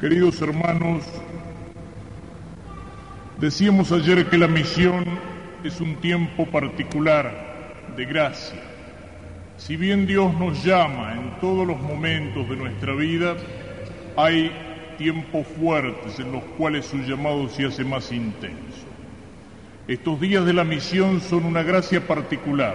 Queridos hermanos, decíamos ayer que la misión es un tiempo particular de gracia. Si bien Dios nos llama en todos los momentos de nuestra vida, hay tiempos fuertes en los cuales su llamado se hace más intenso. Estos días de la misión son una gracia particular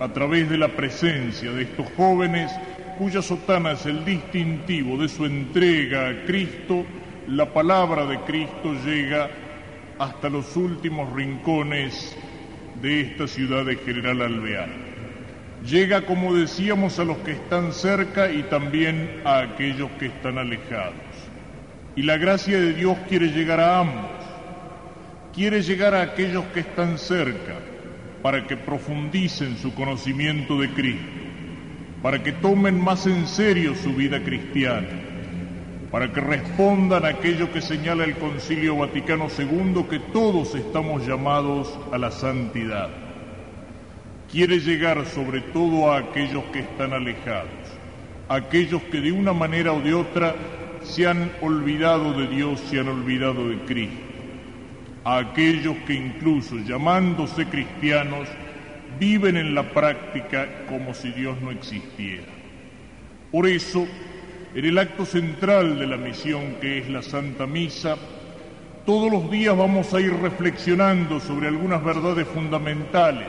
a través de la presencia de estos jóvenes cuya sotana es el distintivo de su entrega a Cristo, la palabra de Cristo llega hasta los últimos rincones de esta ciudad de General Alvear. Llega, como decíamos, a los que están cerca y también a aquellos que están alejados. Y la gracia de Dios quiere llegar a ambos. Quiere llegar a aquellos que están cerca para que profundicen su conocimiento de Cristo para que tomen más en serio su vida cristiana, para que respondan a aquello que señala el Concilio Vaticano II, que todos estamos llamados a la santidad. Quiere llegar sobre todo a aquellos que están alejados, aquellos que de una manera o de otra se han olvidado de Dios, se han olvidado de Cristo, a aquellos que incluso llamándose cristianos, viven en la práctica como si Dios no existiera. Por eso, en el acto central de la misión que es la Santa Misa, todos los días vamos a ir reflexionando sobre algunas verdades fundamentales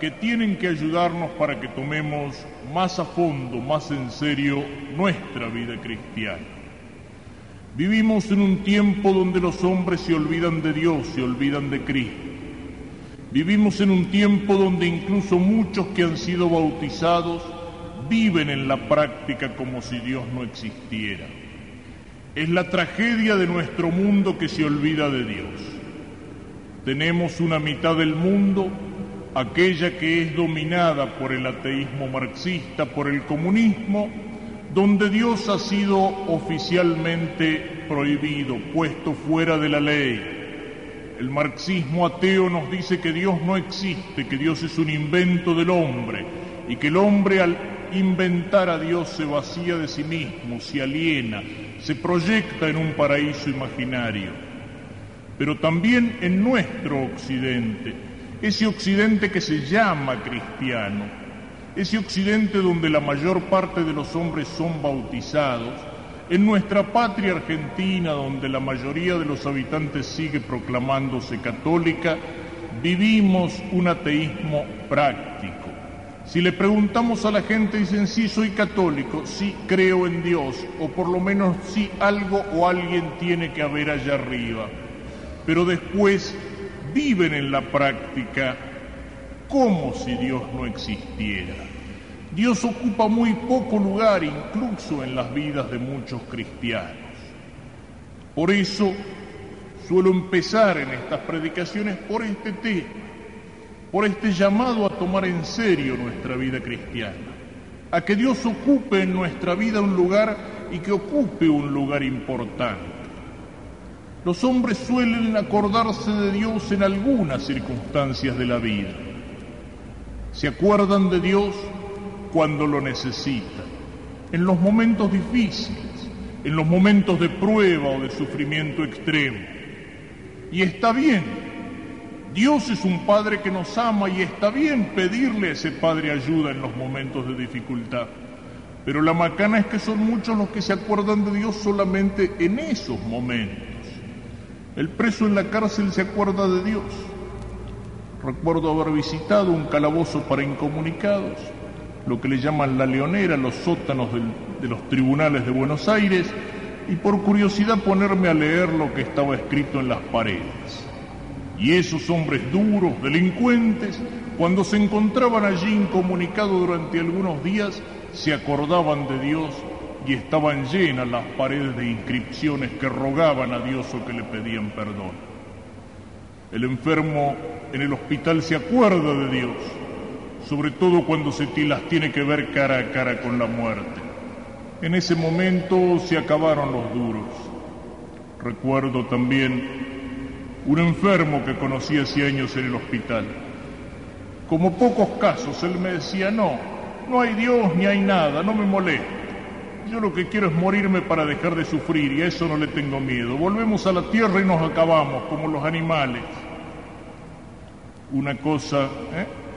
que tienen que ayudarnos para que tomemos más a fondo, más en serio nuestra vida cristiana. Vivimos en un tiempo donde los hombres se olvidan de Dios, se olvidan de Cristo. Vivimos en un tiempo donde incluso muchos que han sido bautizados viven en la práctica como si Dios no existiera. Es la tragedia de nuestro mundo que se olvida de Dios. Tenemos una mitad del mundo, aquella que es dominada por el ateísmo marxista, por el comunismo, donde Dios ha sido oficialmente prohibido, puesto fuera de la ley el marxismo ateo nos dice que Dios no existe, que Dios es un invento del hombre y que el hombre al inventar a Dios se vacía de sí mismo, se aliena, se proyecta en un paraíso imaginario. Pero también en nuestro occidente, ese occidente que se llama cristiano, ese occidente donde la mayor parte de los hombres son bautizados, en nuestra patria argentina, donde la mayoría de los habitantes sigue proclamándose católica, vivimos un ateísmo práctico. Si le preguntamos a la gente, dicen, sí, soy católico, sí, creo en Dios, o por lo menos sí, algo o alguien tiene que haber allá arriba. Pero después viven en la práctica como si Dios no existiera. Dios ocupa muy poco lugar incluso en las vidas de muchos cristianos. Por eso suelo empezar en estas predicaciones por este tema, por este llamado a tomar en serio nuestra vida cristiana, a que Dios ocupe en nuestra vida un lugar y que ocupe un lugar importante. Los hombres suelen acordarse de Dios en algunas circunstancias de la vida. Se acuerdan de Dios cuando lo necesita, en los momentos difíciles, en los momentos de prueba o de sufrimiento extremo. Y está bien, Dios es un Padre que nos ama y está bien pedirle a ese Padre ayuda en los momentos de dificultad. Pero la macana es que son muchos los que se acuerdan de Dios solamente en esos momentos. El preso en la cárcel se acuerda de Dios. Recuerdo haber visitado un calabozo para incomunicados lo que le llaman la leonera, los sótanos de los tribunales de Buenos Aires, y por curiosidad ponerme a leer lo que estaba escrito en las paredes. Y esos hombres duros, delincuentes, cuando se encontraban allí incomunicados durante algunos días, se acordaban de Dios y estaban llenas las paredes de inscripciones que rogaban a Dios o que le pedían perdón. El enfermo en el hospital se acuerda de Dios sobre todo cuando se las tiene que ver cara a cara con la muerte. En ese momento se acabaron los duros. Recuerdo también un enfermo que conocí hace años en el hospital. Como pocos casos, él me decía, no, no hay Dios ni hay nada, no me moleste. yo lo que quiero es morirme para dejar de sufrir y a eso no le tengo miedo. Volvemos a la tierra y nos acabamos como los animales. Una cosa, ¿eh?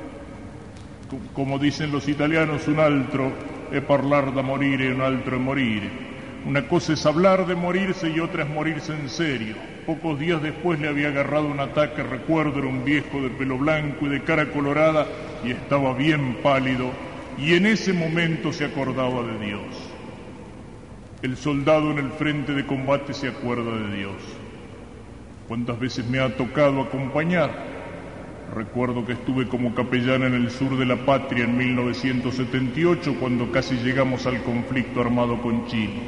Como dicen los italianos, un altro es hablar de morir y un altro es morir. Una cosa es hablar de morirse y otra es morirse en serio. Pocos días después le había agarrado un ataque, recuerdo, era un viejo de pelo blanco y de cara colorada y estaba bien pálido y en ese momento se acordaba de Dios. El soldado en el frente de combate se acuerda de Dios. ¿Cuántas veces me ha tocado acompañar? Recuerdo que estuve como capellán en el sur de la patria en 1978 cuando casi llegamos al conflicto armado con Chile.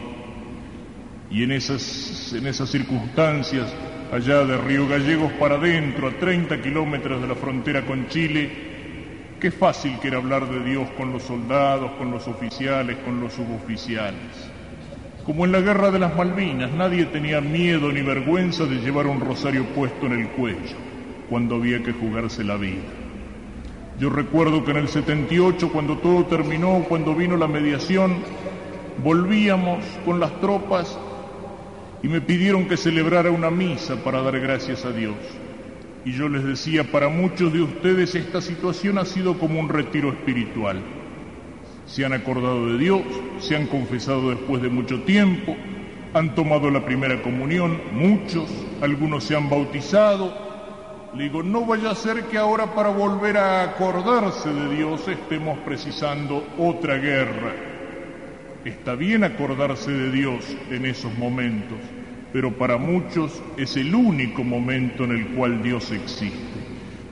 Y en esas, en esas circunstancias, allá de Río Gallegos para adentro, a 30 kilómetros de la frontera con Chile, qué fácil que era hablar de Dios con los soldados, con los oficiales, con los suboficiales. Como en la guerra de las Malvinas, nadie tenía miedo ni vergüenza de llevar un rosario puesto en el cuello cuando había que jugarse la vida. Yo recuerdo que en el 78, cuando todo terminó, cuando vino la mediación, volvíamos con las tropas y me pidieron que celebrara una misa para dar gracias a Dios. Y yo les decía, para muchos de ustedes esta situación ha sido como un retiro espiritual. Se han acordado de Dios, se han confesado después de mucho tiempo, han tomado la primera comunión, muchos, algunos se han bautizado. Le digo, no vaya a ser que ahora para volver a acordarse de Dios estemos precisando otra guerra Está bien acordarse de Dios en esos momentos, pero para muchos es el único momento en el cual Dios existe.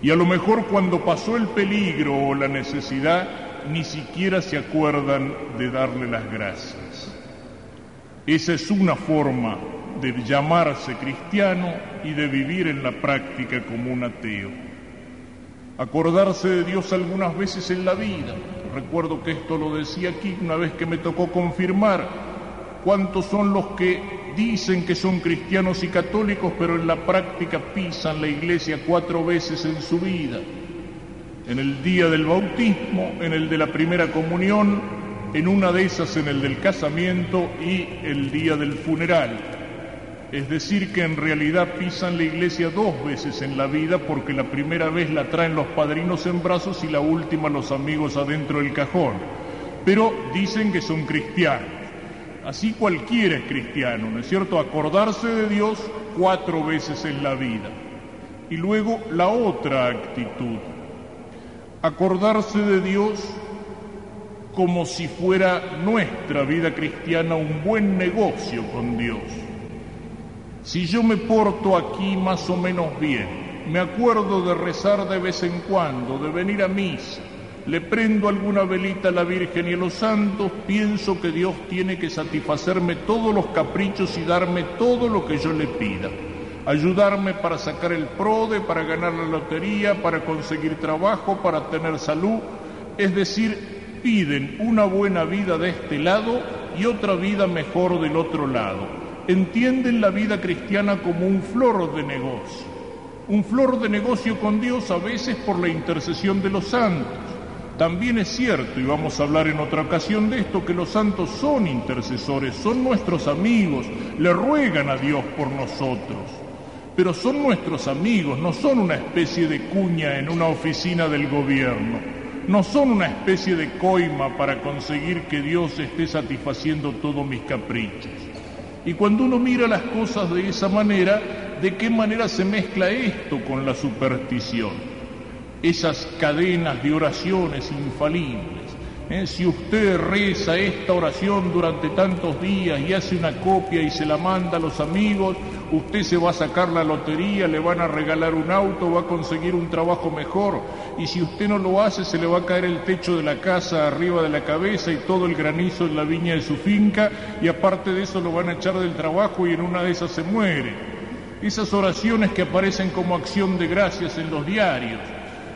Y a lo mejor cuando pasó el peligro o la necesidad, ni siquiera se acuerdan de darle las gracias. Esa es una forma de llamarse cristiano y de vivir en la práctica como un ateo acordarse de Dios algunas veces en la vida. Recuerdo que esto lo decía aquí una vez que me tocó confirmar cuántos son los que dicen que son cristianos y católicos, pero en la práctica pisan la iglesia cuatro veces en su vida. En el día del bautismo, en el de la primera comunión, en una de esas en el del casamiento y el día del funeral es decir, que en realidad pisan la iglesia dos veces en la vida porque la primera vez la traen los padrinos en brazos y la última los amigos adentro del cajón. Pero dicen que son cristianos. Así cualquiera es cristiano, ¿no es cierto? Acordarse de Dios cuatro veces en la vida. Y luego la otra actitud, acordarse de Dios como si fuera nuestra vida cristiana un buen negocio con Dios si yo me porto aquí más o menos bien, me acuerdo de rezar de vez en cuando, de venir a misa, le prendo alguna velita a la Virgen y a los santos, pienso que Dios tiene que satisfacerme todos los caprichos y darme todo lo que yo le pida. Ayudarme para sacar el PRODE, para ganar la lotería, para conseguir trabajo, para tener salud. Es decir, piden una buena vida de este lado y otra vida mejor del otro lado entienden la vida cristiana como un flor de negocio. Un flor de negocio con Dios a veces por la intercesión de los santos. También es cierto, y vamos a hablar en otra ocasión de esto, que los santos son intercesores, son nuestros amigos, le ruegan a Dios por nosotros. Pero son nuestros amigos, no son una especie de cuña en una oficina del gobierno, no son una especie de coima para conseguir que Dios esté satisfaciendo todos mis caprichos. Y cuando uno mira las cosas de esa manera, ¿de qué manera se mezcla esto con la superstición? Esas cadenas de oraciones infalibles. ¿eh? Si usted reza esta oración durante tantos días y hace una copia y se la manda a los amigos, usted se va a sacar la lotería, le van a regalar un auto, va a conseguir un trabajo mejor. Y si usted no lo hace, se le va a caer el techo de la casa arriba de la cabeza y todo el granizo en la viña de su finca. Y aparte de eso lo van a echar del trabajo y en una de esas se muere. Esas oraciones que aparecen como acción de gracias en los diarios.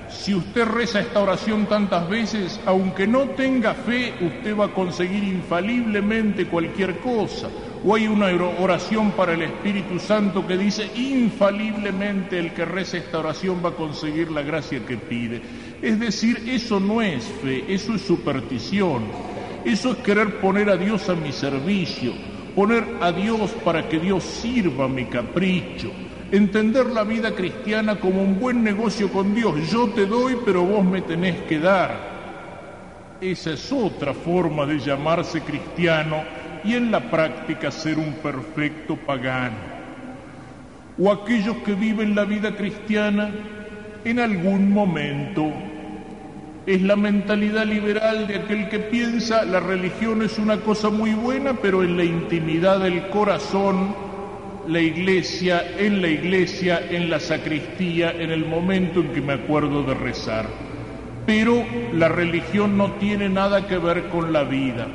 Si usted reza esta oración tantas veces, aunque no tenga fe, usted va a conseguir infaliblemente cualquier cosa. O hay una oración para el Espíritu Santo que dice, infaliblemente el que reza esta oración va a conseguir la gracia que pide. Es decir, eso no es fe, eso es superstición. Eso es querer poner a Dios a mi servicio, poner a Dios para que Dios sirva mi capricho, entender la vida cristiana como un buen negocio con Dios. Yo te doy, pero vos me tenés que dar. Esa es otra forma de llamarse cristiano y en la práctica ser un perfecto pagano. O aquellos que viven la vida cristiana en algún momento es la mentalidad liberal de aquel que piensa la religión es una cosa muy buena, pero en la intimidad del corazón, la iglesia, en la iglesia, en la sacristía, en el momento en que me acuerdo de rezar. Pero la religión no tiene nada que ver con la vida,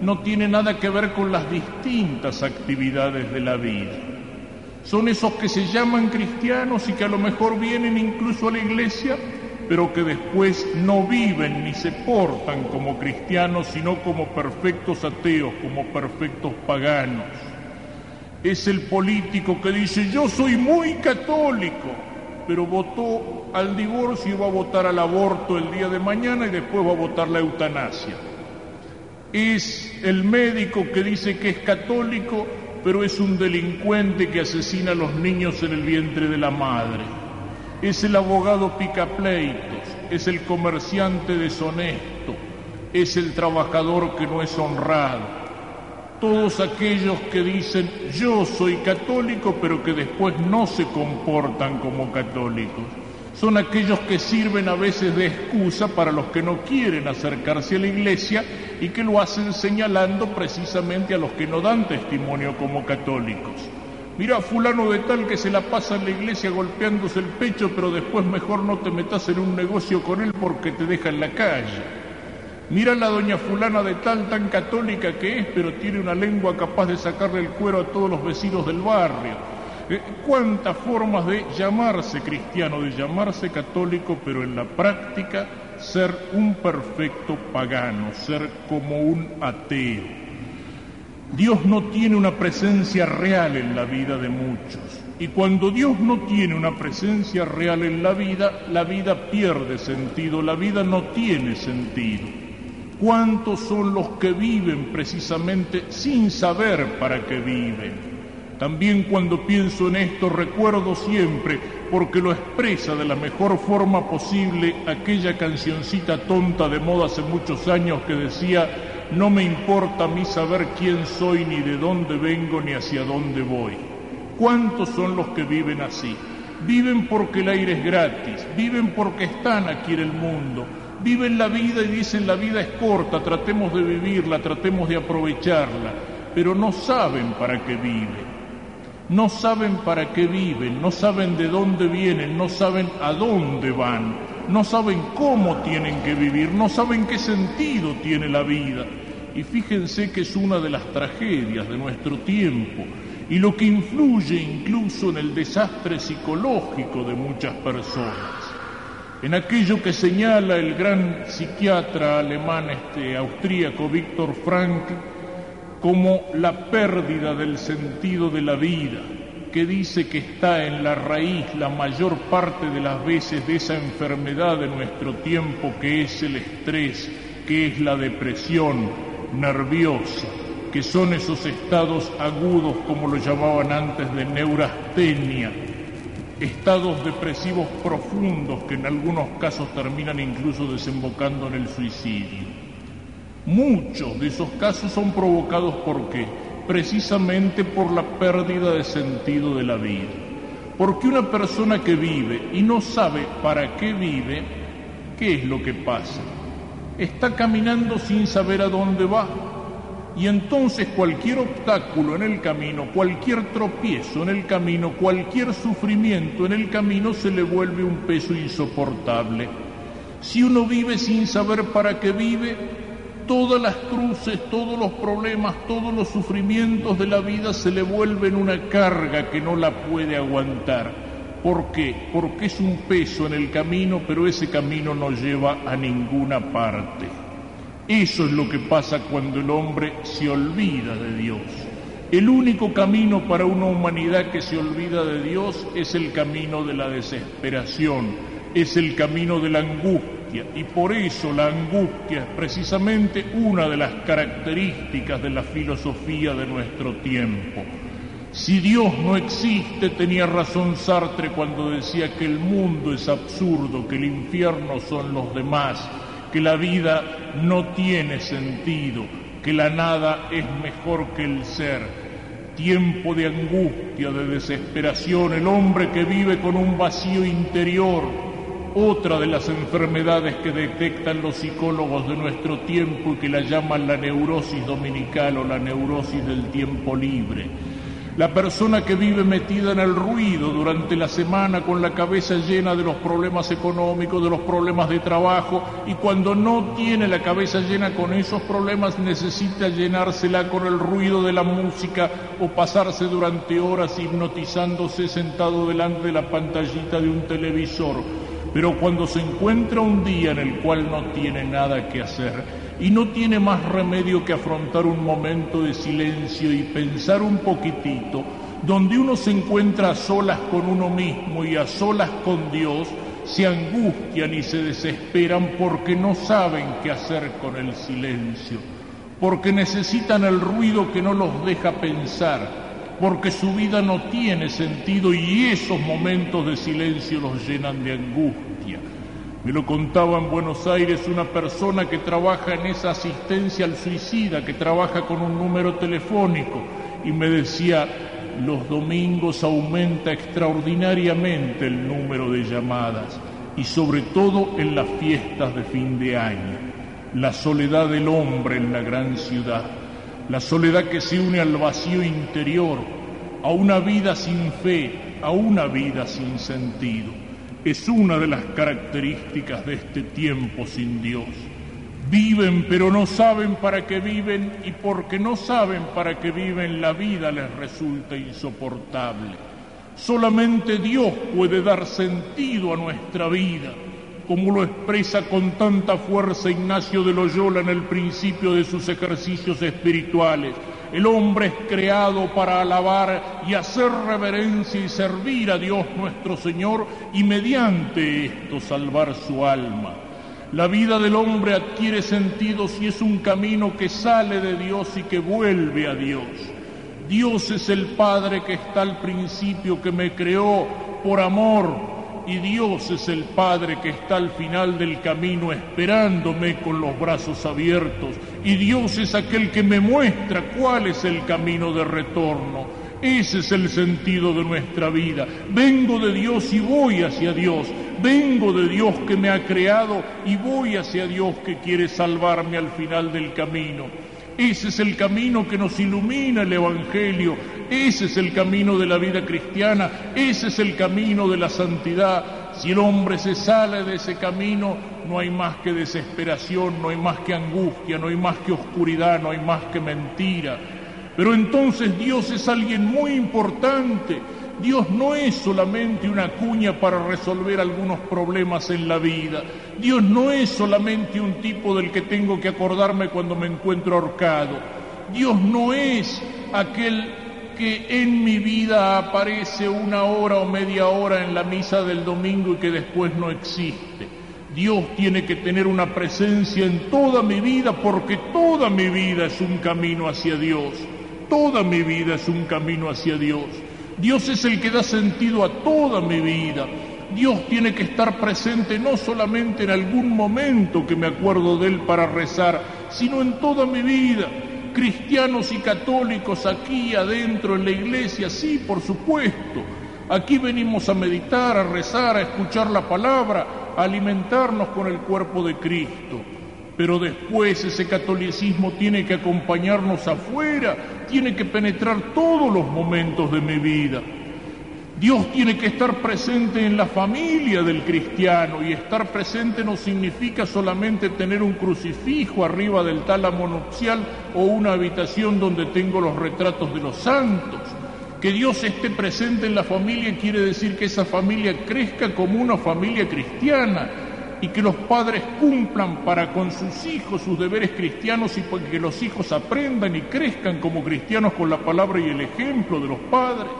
no tiene nada que ver con las distintas actividades de la vida. Son esos que se llaman cristianos y que a lo mejor vienen incluso a la iglesia, pero que después no viven ni se portan como cristianos, sino como perfectos ateos, como perfectos paganos. Es el político que dice, yo soy muy católico, pero votó al divorcio y va a votar al aborto el día de mañana y después va a votar la eutanasia. Es el médico que dice que es católico, pero es un delincuente que asesina a los niños en el vientre de la madre es el abogado picapleitos, es el comerciante deshonesto, es el trabajador que no es honrado. Todos aquellos que dicen yo soy católico pero que después no se comportan como católicos. Son aquellos que sirven a veces de excusa para los que no quieren acercarse a la iglesia y que lo hacen señalando precisamente a los que no dan testimonio como católicos. Mira fulano de tal que se la pasa en la iglesia golpeándose el pecho, pero después mejor no te metas en un negocio con él porque te deja en la calle. Mira la doña fulana de tal tan católica que es, pero tiene una lengua capaz de sacarle el cuero a todos los vecinos del barrio. Eh, ¿Cuántas formas de llamarse cristiano, de llamarse católico, pero en la práctica ser un perfecto pagano, ser como un ateo? Dios no tiene una presencia real en la vida de muchos. Y cuando Dios no tiene una presencia real en la vida, la vida pierde sentido, la vida no tiene sentido. ¿Cuántos son los que viven precisamente sin saber para qué viven? También cuando pienso en esto recuerdo siempre, porque lo expresa de la mejor forma posible, aquella cancioncita tonta de moda hace muchos años que decía, no me importa a mí saber quién soy, ni de dónde vengo, ni hacia dónde voy. ¿Cuántos son los que viven así? Viven porque el aire es gratis, viven porque están aquí en el mundo, viven la vida y dicen la vida es corta, tratemos de vivirla, tratemos de aprovecharla, pero no saben para qué viven. No saben para qué viven, no saben de dónde vienen, no saben a dónde van no saben cómo tienen que vivir, no saben qué sentido tiene la vida. Y fíjense que es una de las tragedias de nuestro tiempo y lo que influye incluso en el desastre psicológico de muchas personas. En aquello que señala el gran psiquiatra alemán este austríaco Víctor Frank como la pérdida del sentido de la vida, que dice que está en la raíz la mayor parte de las veces de esa enfermedad de nuestro tiempo que es el estrés, que es la depresión nerviosa, que son esos estados agudos, como lo llamaban antes, de neurastenia, estados depresivos profundos que en algunos casos terminan incluso desembocando en el suicidio. Muchos de esos casos son provocados por qué? precisamente por la pérdida de sentido de la vida. Porque una persona que vive y no sabe para qué vive, ¿qué es lo que pasa? Está caminando sin saber a dónde va. Y entonces cualquier obstáculo en el camino, cualquier tropiezo en el camino, cualquier sufrimiento en el camino se le vuelve un peso insoportable. Si uno vive sin saber para qué vive, todas las cruces, todos los problemas, todos los sufrimientos de la vida se le vuelven una carga que no la puede aguantar. ¿Por qué? Porque es un peso en el camino, pero ese camino no lleva a ninguna parte. Eso es lo que pasa cuando el hombre se olvida de Dios. El único camino para una humanidad que se olvida de Dios es el camino de la desesperación, es el camino de la angustia y por eso la angustia es precisamente una de las características de la filosofía de nuestro tiempo. Si Dios no existe, tenía razón Sartre cuando decía que el mundo es absurdo, que el infierno son los demás, que la vida no tiene sentido, que la nada es mejor que el ser. Tiempo de angustia, de desesperación, el hombre que vive con un vacío interior, otra de las enfermedades que detectan los psicólogos de nuestro tiempo y que la llaman la neurosis dominical o la neurosis del tiempo libre la persona que vive metida en el ruido durante la semana con la cabeza llena de los problemas económicos, de los problemas de trabajo, y cuando no tiene la cabeza llena con esos problemas necesita llenársela con el ruido de la música o pasarse durante horas hipnotizándose sentado delante de la pantallita de un televisor. Pero cuando se encuentra un día en el cual no tiene nada que hacer, y no tiene más remedio que afrontar un momento de silencio y pensar un poquitito, donde uno se encuentra a solas con uno mismo y a solas con Dios, se angustian y se desesperan porque no saben qué hacer con el silencio, porque necesitan el ruido que no los deja pensar, porque su vida no tiene sentido y esos momentos de silencio los llenan de angustia. Me lo contaba en Buenos Aires una persona que trabaja en esa asistencia al suicida, que trabaja con un número telefónico, y me decía, los domingos aumenta extraordinariamente el número de llamadas, y sobre todo en las fiestas de fin de año. La soledad del hombre en la gran ciudad, la soledad que se une al vacío interior, a una vida sin fe, a una vida sin sentido es una de las características de este tiempo sin Dios. Viven pero no saben para qué viven y porque no saben para qué viven la vida les resulta insoportable. Solamente Dios puede dar sentido a nuestra vida, como lo expresa con tanta fuerza Ignacio de Loyola en el principio de sus ejercicios espirituales el hombre es creado para alabar y hacer reverencia y servir a Dios nuestro Señor y mediante esto salvar su alma. La vida del hombre adquiere sentido si es un camino que sale de Dios y que vuelve a Dios. Dios es el Padre que está al principio, que me creó por amor, y Dios es el Padre que está al final del camino esperándome con los brazos abiertos y Dios es aquel que me muestra cuál es el camino de retorno. Ese es el sentido de nuestra vida. Vengo de Dios y voy hacia Dios. Vengo de Dios que me ha creado y voy hacia Dios que quiere salvarme al final del camino. Ese es el camino que nos ilumina el Evangelio, ese es el camino de la vida cristiana, ese es el camino de la santidad. Si el hombre se sale de ese camino, no hay más que desesperación, no hay más que angustia, no hay más que oscuridad, no hay más que mentira. Pero entonces Dios es alguien muy importante. Dios no es solamente una cuña para resolver algunos problemas en la vida. Dios no es solamente un tipo del que tengo que acordarme cuando me encuentro ahorcado. Dios no es aquel que en mi vida aparece una hora o media hora en la misa del domingo y que después no existe. Dios tiene que tener una presencia en toda mi vida porque toda mi vida es un camino hacia Dios. Toda mi vida es un camino hacia Dios. Dios es el que da sentido a toda mi vida. Dios tiene que estar presente no solamente en algún momento que me acuerdo de Él para rezar, sino en toda mi vida. Cristianos y católicos aquí adentro en la iglesia, sí, por supuesto. Aquí venimos a meditar, a rezar, a escuchar la palabra, a alimentarnos con el cuerpo de Cristo. Pero después ese catolicismo tiene que acompañarnos afuera, tiene que penetrar todos los momentos de mi vida. Dios tiene que estar presente en la familia del cristiano y estar presente no significa solamente tener un crucifijo arriba del tálamo nupcial o una habitación donde tengo los retratos de los santos. Que Dios esté presente en la familia quiere decir que esa familia crezca como una familia cristiana, y que los padres cumplan para con sus hijos sus deberes cristianos y que los hijos aprendan y crezcan como cristianos con la palabra y el ejemplo de los padres.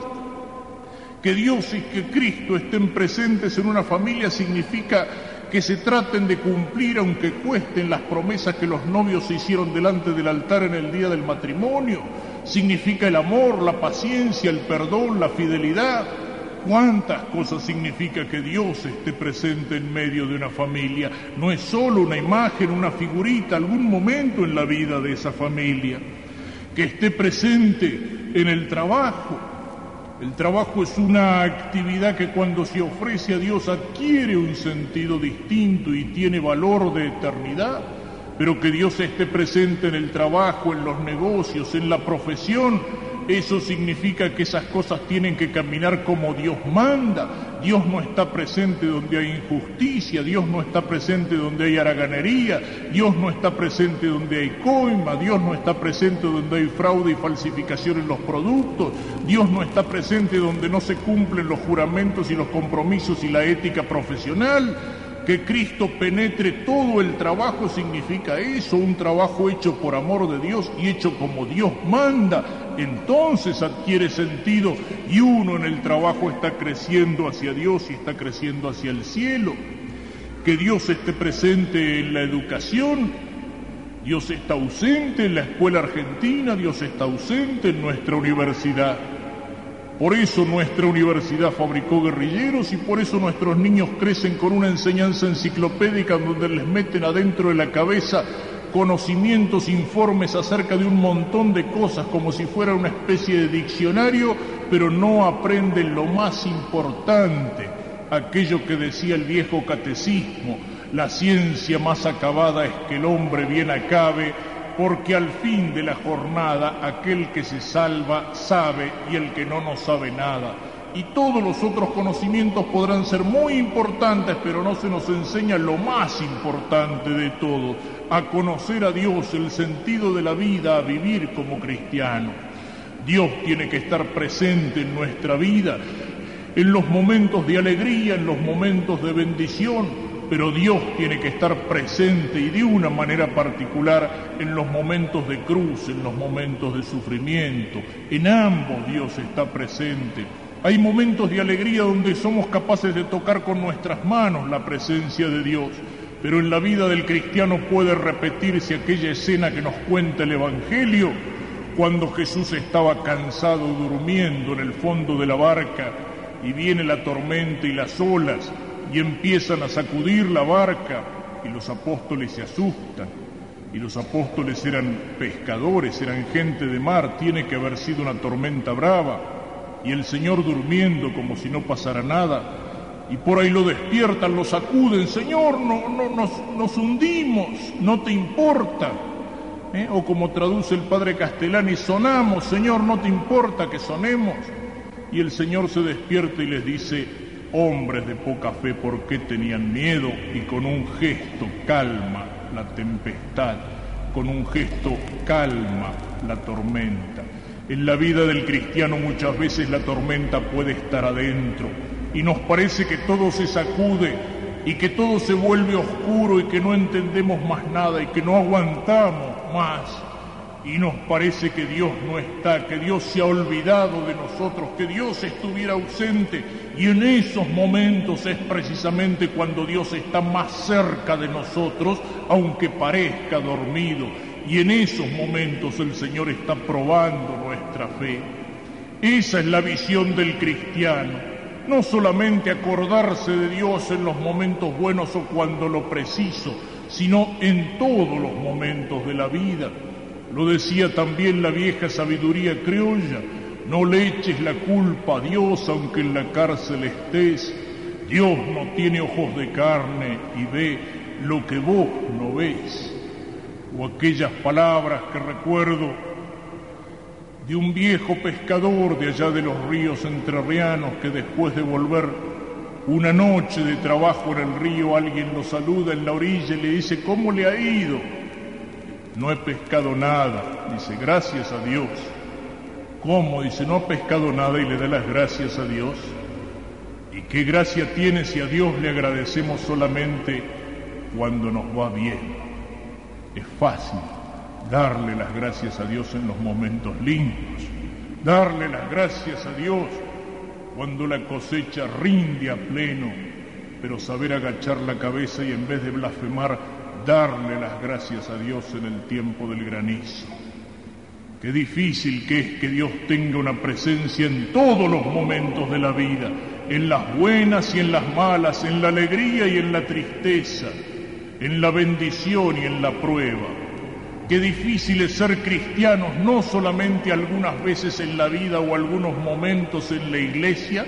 Que Dios y que Cristo estén presentes en una familia significa que se traten de cumplir aunque cuesten las promesas que los novios se hicieron delante del altar en el día del matrimonio. Significa el amor, la paciencia, el perdón, la fidelidad. ¿Cuántas cosas significa que Dios esté presente en medio de una familia? No es solo una imagen, una figurita, algún momento en la vida de esa familia. Que esté presente en el trabajo, el trabajo es una actividad que cuando se ofrece a Dios adquiere un sentido distinto y tiene valor de eternidad, pero que Dios esté presente en el trabajo, en los negocios, en la profesión, eso significa que esas cosas tienen que caminar como Dios manda. Dios no está presente donde hay injusticia, Dios no está presente donde hay haraganería, Dios no está presente donde hay coima, Dios no está presente donde hay fraude y falsificación en los productos, Dios no está presente donde no se cumplen los juramentos y los compromisos y la ética profesional. Que Cristo penetre todo el trabajo significa eso, un trabajo hecho por amor de Dios y hecho como Dios manda. Entonces adquiere sentido y uno en el trabajo está creciendo hacia Dios y está creciendo hacia el cielo. Que Dios esté presente en la educación. Dios está ausente en la escuela argentina, Dios está ausente en nuestra universidad. Por eso nuestra universidad fabricó guerrilleros y por eso nuestros niños crecen con una enseñanza enciclopédica donde les meten adentro de la cabeza conocimientos, informes acerca de un montón de cosas como si fuera una especie de diccionario, pero no aprenden lo más importante, aquello que decía el viejo catecismo, la ciencia más acabada es que el hombre bien acabe porque al fin de la jornada aquel que se salva sabe y el que no no sabe nada. Y todos los otros conocimientos podrán ser muy importantes, pero no se nos enseña lo más importante de todo, a conocer a Dios, el sentido de la vida, a vivir como cristiano. Dios tiene que estar presente en nuestra vida, en los momentos de alegría, en los momentos de bendición, pero Dios tiene que estar presente y de una manera particular en los momentos de cruz, en los momentos de sufrimiento. En ambos Dios está presente. Hay momentos de alegría donde somos capaces de tocar con nuestras manos la presencia de Dios, pero en la vida del cristiano puede repetirse aquella escena que nos cuenta el Evangelio cuando Jesús estaba cansado durmiendo en el fondo de la barca y viene la tormenta y las olas y empiezan a sacudir la barca y los apóstoles se asustan. Y los apóstoles eran pescadores, eran gente de mar, tiene que haber sido una tormenta brava. Y el Señor durmiendo como si no pasara nada. Y por ahí lo despiertan, lo sacuden, Señor, no, no, nos, nos hundimos, no te importa. ¿Eh? O como traduce el padre Castellani, sonamos, Señor, no te importa que sonemos. Y el Señor se despierta y les dice, hombres de poca fe, ¿por qué tenían miedo? Y con un gesto calma la tempestad, con un gesto calma la tormenta. En la vida del cristiano muchas veces la tormenta puede estar adentro y nos parece que todo se sacude y que todo se vuelve oscuro y que no entendemos más nada y que no aguantamos más y nos parece que Dios no está, que Dios se ha olvidado de nosotros, que Dios estuviera ausente. Y en esos momentos es precisamente cuando Dios está más cerca de nosotros, aunque parezca dormido. Y en esos momentos el Señor está probando nuestra fe. Esa es la visión del cristiano. No solamente acordarse de Dios en los momentos buenos o cuando lo preciso, sino en todos los momentos de la vida. Lo decía también la vieja sabiduría criolla, no le eches la culpa a Dios aunque en la cárcel estés. Dios no tiene ojos de carne y ve lo que vos no ves. O aquellas palabras que recuerdo de un viejo pescador de allá de los ríos entrerrianos que después de volver una noche de trabajo en el río alguien lo saluda en la orilla y le dice, ¿cómo le ha ido? No he pescado nada. Dice, gracias a Dios. ¿Cómo? Dice, no ha pescado nada y le da las gracias a Dios. ¿Y qué gracia tiene si a Dios le agradecemos solamente cuando nos va bien? Es fácil darle las gracias a Dios en los momentos lindos, darle las gracias a Dios cuando la cosecha rinde a pleno pero saber agachar la cabeza y en vez de blasfemar, darle las gracias a Dios en el tiempo del granizo. Qué difícil que es que Dios tenga una presencia en todos los momentos de la vida, en las buenas y en las malas, en la alegría y en la tristeza, en la bendición y en la prueba. Qué difícil es ser cristianos no solamente algunas veces en la vida o algunos momentos en la iglesia,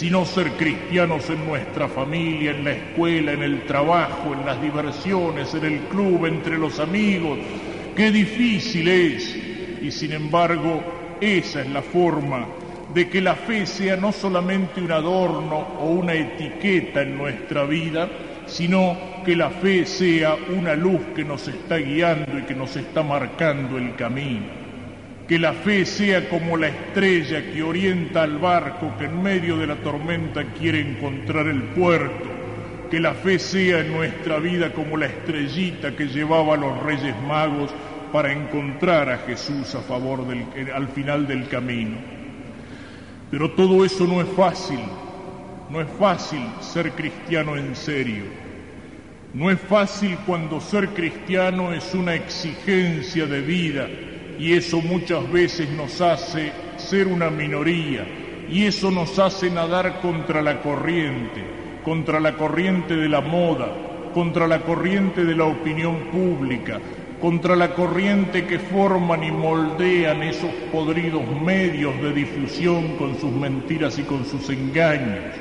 sino ser cristianos en nuestra familia, en la escuela, en el trabajo, en las diversiones, en el club, entre los amigos. Qué difícil es. Y sin embargo, esa es la forma de que la fe sea no solamente un adorno o una etiqueta en nuestra vida, sino que la fe sea una luz que nos está guiando y que nos está marcando el camino que la fe sea como la estrella que orienta al barco que en medio de la tormenta quiere encontrar el puerto, que la fe sea en nuestra vida como la estrellita que llevaba a los reyes magos para encontrar a Jesús a favor del, al final del camino. Pero todo eso no es fácil, no es fácil ser cristiano en serio. No es fácil cuando ser cristiano es una exigencia de vida y eso muchas veces nos hace ser una minoría. Y eso nos hace nadar contra la corriente, contra la corriente de la moda, contra la corriente de la opinión pública, contra la corriente que forman y moldean esos podridos medios de difusión con sus mentiras y con sus engaños,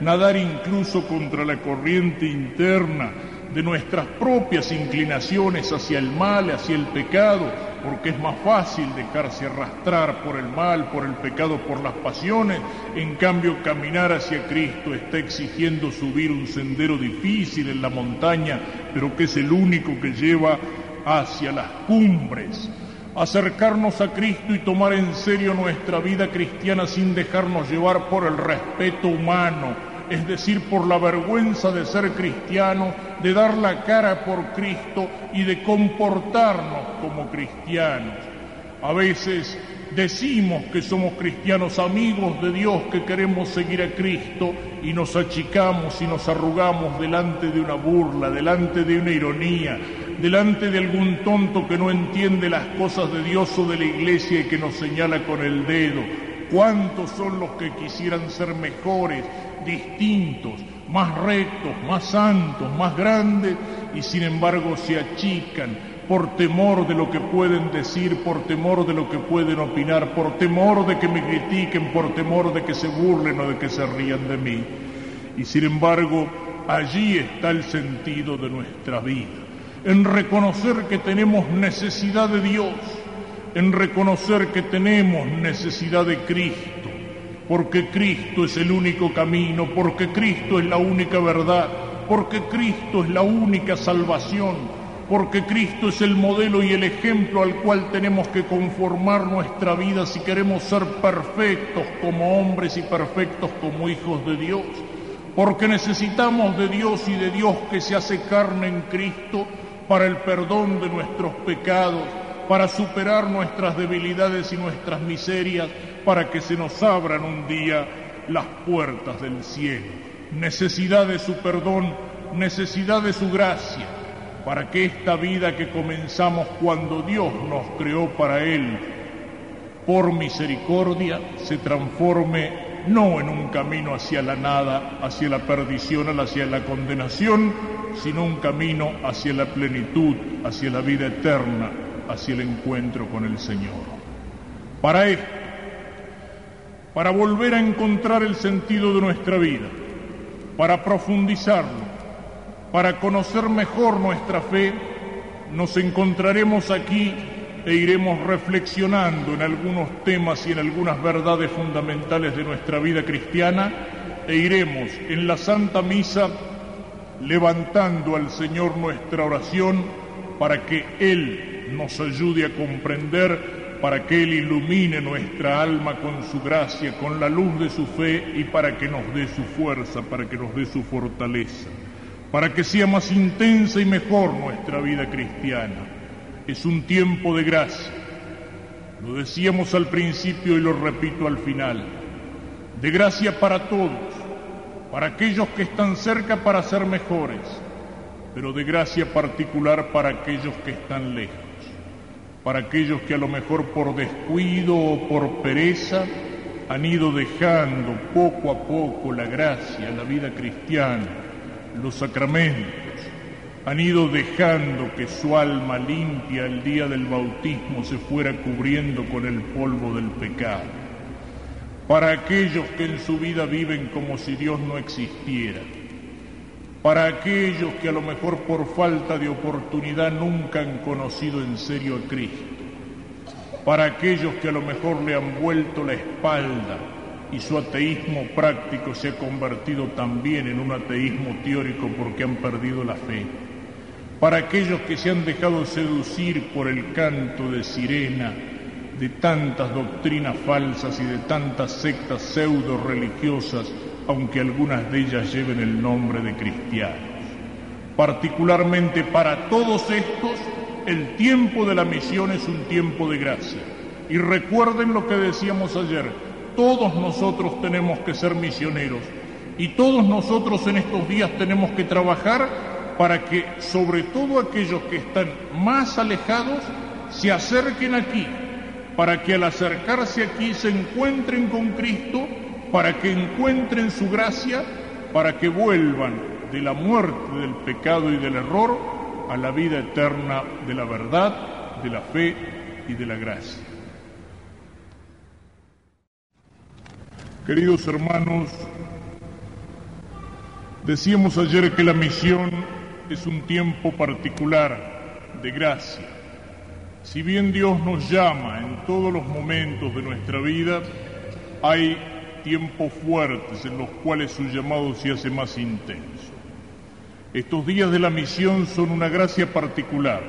nadar incluso contra la corriente interna de nuestras propias inclinaciones hacia el mal, hacia el pecado, porque es más fácil dejarse arrastrar por el mal, por el pecado, por las pasiones. En cambio, caminar hacia Cristo está exigiendo subir un sendero difícil en la montaña, pero que es el único que lleva hacia las cumbres. Acercarnos a Cristo y tomar en serio nuestra vida cristiana sin dejarnos llevar por el respeto humano, es decir, por la vergüenza de ser cristiano, de dar la cara por Cristo y de comportarnos como cristianos. A veces decimos que somos cristianos amigos de Dios, que queremos seguir a Cristo y nos achicamos y nos arrugamos delante de una burla, delante de una ironía, delante de algún tonto que no entiende las cosas de Dios o de la iglesia y que nos señala con el dedo. ¿Cuántos son los que quisieran ser mejores, distintos, más rectos, más santos, más grandes, y sin embargo se achican por temor de lo que pueden decir, por temor de lo que pueden opinar, por temor de que me critiquen, por temor de que se burlen o de que se rían de mí. Y sin embargo, allí está el sentido de nuestra vida, en reconocer que tenemos necesidad de Dios, en reconocer que tenemos necesidad de Cristo, porque Cristo es el único camino, porque Cristo es la única verdad, porque Cristo es la única salvación, porque Cristo es el modelo y el ejemplo al cual tenemos que conformar nuestra vida si queremos ser perfectos como hombres y perfectos como hijos de Dios, porque necesitamos de Dios y de Dios que se hace carne en Cristo para el perdón de nuestros pecados, para superar nuestras debilidades y nuestras miserias, para que se nos abran un día las puertas del cielo. Necesidad de su perdón, necesidad de su gracia, para que esta vida que comenzamos cuando Dios nos creó para Él, por misericordia, se transforme no en un camino hacia la nada, hacia la perdición, hacia la condenación, sino un camino hacia la plenitud, hacia la vida eterna, hacia el encuentro con el Señor. Para esto, para volver a encontrar el sentido de nuestra vida, para profundizarlo, para conocer mejor nuestra fe, nos encontraremos aquí e iremos reflexionando en algunos temas y en algunas verdades fundamentales de nuestra vida cristiana e iremos en la Santa Misa levantando al Señor nuestra oración para que Él nos ayude a comprender para que Él ilumine nuestra alma con su gracia, con la luz de su fe y para que nos dé su fuerza, para que nos dé su fortaleza, para que sea más intensa y mejor nuestra vida cristiana. Es un tiempo de gracia. Lo decíamos al principio y lo repito al final. De gracia para todos, para aquellos que están cerca para ser mejores, pero de gracia particular para aquellos que están lejos, para aquellos que a lo mejor por descuido o por pereza han ido dejando poco a poco la gracia, la vida cristiana, los sacramentos, han ido dejando que su alma limpia el día del bautismo se fuera cubriendo con el polvo del pecado. Para aquellos que en su vida viven como si Dios no existiera, para aquellos que a lo mejor por falta de oportunidad nunca han conocido en serio a Cristo, para aquellos que a lo mejor le han vuelto la espalda y su ateísmo práctico se ha convertido también en un ateísmo teórico porque han perdido la fe, para aquellos que se han dejado seducir por el canto de sirena, de tantas doctrinas falsas y de tantas sectas pseudo religiosas, aunque algunas de ellas lleven el nombre de cristianos. Particularmente para todos estos, el tiempo de la misión es un tiempo de gracia. Y recuerden lo que decíamos ayer, todos nosotros tenemos que ser misioneros y todos nosotros en estos días tenemos que trabajar para que sobre todo aquellos que están más alejados se acerquen aquí para que al acercarse aquí se encuentren con Cristo, para que encuentren su gracia, para que vuelvan de la muerte, del pecado y del error a la vida eterna de la verdad, de la fe y de la gracia. Queridos hermanos, decíamos ayer que la misión es un tiempo particular de gracia si bien Dios nos llama en todos los momentos de nuestra vida, hay tiempos fuertes en los cuales su llamado se hace más intenso. Estos días de la misión son una gracia particular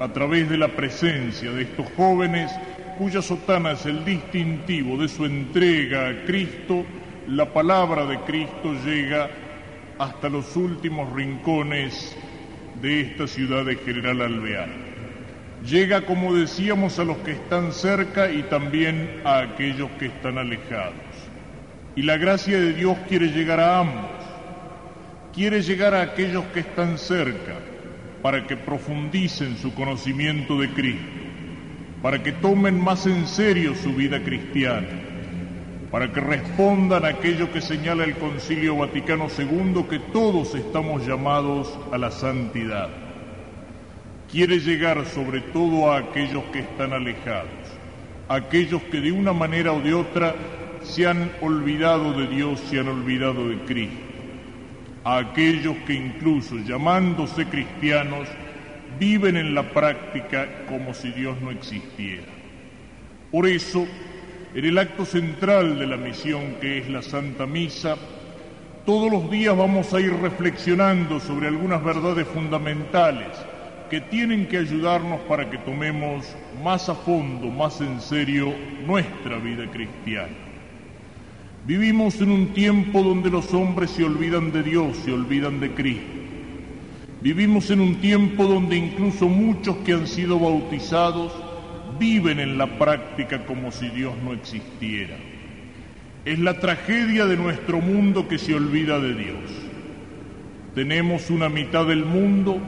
a través de la presencia de estos jóvenes cuya sotana es el distintivo de su entrega a Cristo, la palabra de Cristo llega hasta los últimos rincones de esta ciudad de General Alvear llega, como decíamos, a los que están cerca y también a aquellos que están alejados. Y la gracia de Dios quiere llegar a ambos. Quiere llegar a aquellos que están cerca para que profundicen su conocimiento de Cristo, para que tomen más en serio su vida cristiana, para que respondan a aquello que señala el Concilio Vaticano II, que todos estamos llamados a la santidad quiere llegar sobre todo a aquellos que están alejados, aquellos que de una manera o de otra se han olvidado de Dios, se han olvidado de Cristo, a aquellos que incluso llamándose cristianos viven en la práctica como si Dios no existiera. Por eso, en el acto central de la misión que es la Santa Misa, todos los días vamos a ir reflexionando sobre algunas verdades fundamentales que tienen que ayudarnos para que tomemos más a fondo, más en serio nuestra vida cristiana. Vivimos en un tiempo donde los hombres se olvidan de Dios, se olvidan de Cristo. Vivimos en un tiempo donde incluso muchos que han sido bautizados viven en la práctica como si Dios no existiera. Es la tragedia de nuestro mundo que se olvida de Dios. Tenemos una mitad del mundo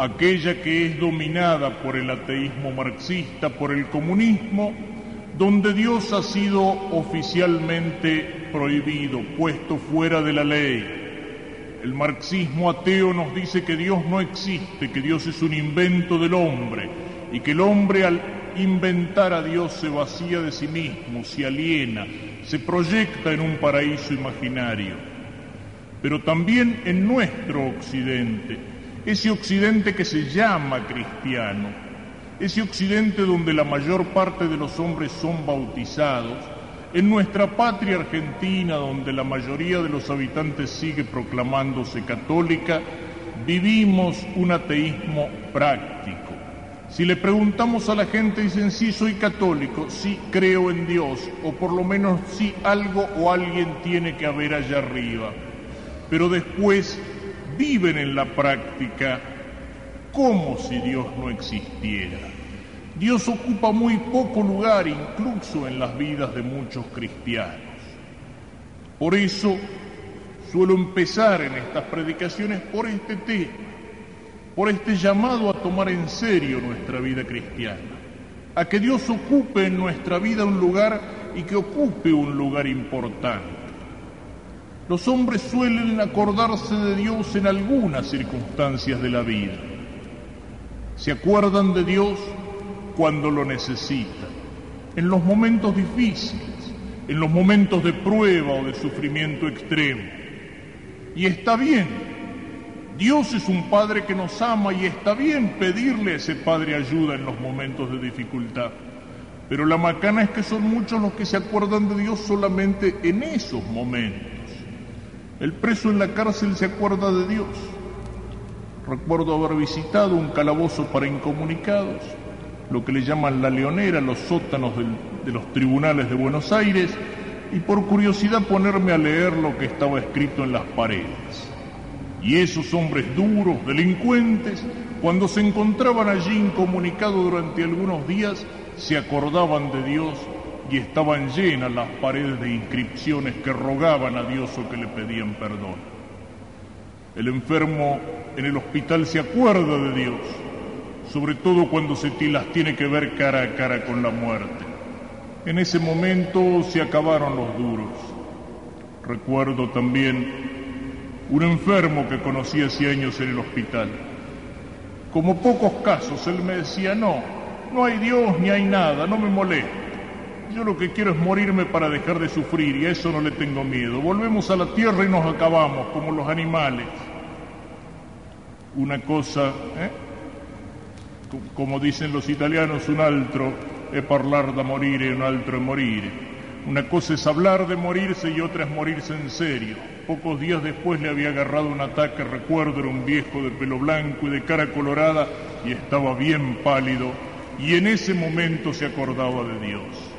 aquella que es dominada por el ateísmo marxista, por el comunismo, donde Dios ha sido oficialmente prohibido, puesto fuera de la ley. El marxismo ateo nos dice que Dios no existe, que Dios es un invento del hombre y que el hombre al inventar a Dios se vacía de sí mismo, se aliena, se proyecta en un paraíso imaginario. Pero también en nuestro occidente, ese occidente que se llama cristiano, ese occidente donde la mayor parte de los hombres son bautizados, en nuestra patria argentina, donde la mayoría de los habitantes sigue proclamándose católica, vivimos un ateísmo práctico. Si le preguntamos a la gente, dicen, sí, soy católico, sí, creo en Dios, o por lo menos sí, algo o alguien tiene que haber allá arriba. Pero después viven en la práctica como si Dios no existiera. Dios ocupa muy poco lugar incluso en las vidas de muchos cristianos. Por eso Suelo empezar en estas predicaciones por este tema, por este llamado a tomar en serio nuestra vida cristiana, a que Dios ocupe en nuestra vida un lugar y que ocupe un lugar importante. Los hombres suelen acordarse de Dios en algunas circunstancias de la vida. Se acuerdan de Dios cuando lo necesitan, en los momentos difíciles, en los momentos de prueba o de sufrimiento extremo. Y está bien, Dios es un Padre que nos ama y está bien pedirle a ese Padre ayuda en los momentos de dificultad. Pero la macana es que son muchos los que se acuerdan de Dios solamente en esos momentos. El preso en la cárcel se acuerda de Dios. Recuerdo haber visitado un calabozo para incomunicados, lo que le llaman la leonera, los sótanos de los tribunales de Buenos Aires, y por curiosidad ponerme a leer lo que estaba escrito en las paredes. Y esos hombres duros, delincuentes, cuando se encontraban allí incomunicados durante algunos días, se acordaban de Dios y estaban llenas las paredes de inscripciones que rogaban a Dios o que le pedían perdón. El enfermo en el hospital se acuerda de Dios, sobre todo cuando se las tiene que ver cara a cara con la muerte. En ese momento se acabaron los duros. Recuerdo también un enfermo que conocí hace años en el hospital. Como pocos casos, él me decía, no, no hay Dios ni hay nada, no me molesta. Yo lo que quiero es morirme para dejar de sufrir y a eso no le tengo miedo. Volvemos a la tierra y nos acabamos como los animales. Una cosa, ¿eh? como dicen los italianos, un altro es hablar de morir y un altro es morir. Una cosa es hablar de morirse y otra es morirse en serio. Pocos días después le había agarrado un ataque, recuerdo, era un viejo de pelo blanco y de cara colorada y estaba bien pálido y en ese momento se acordaba de Dios.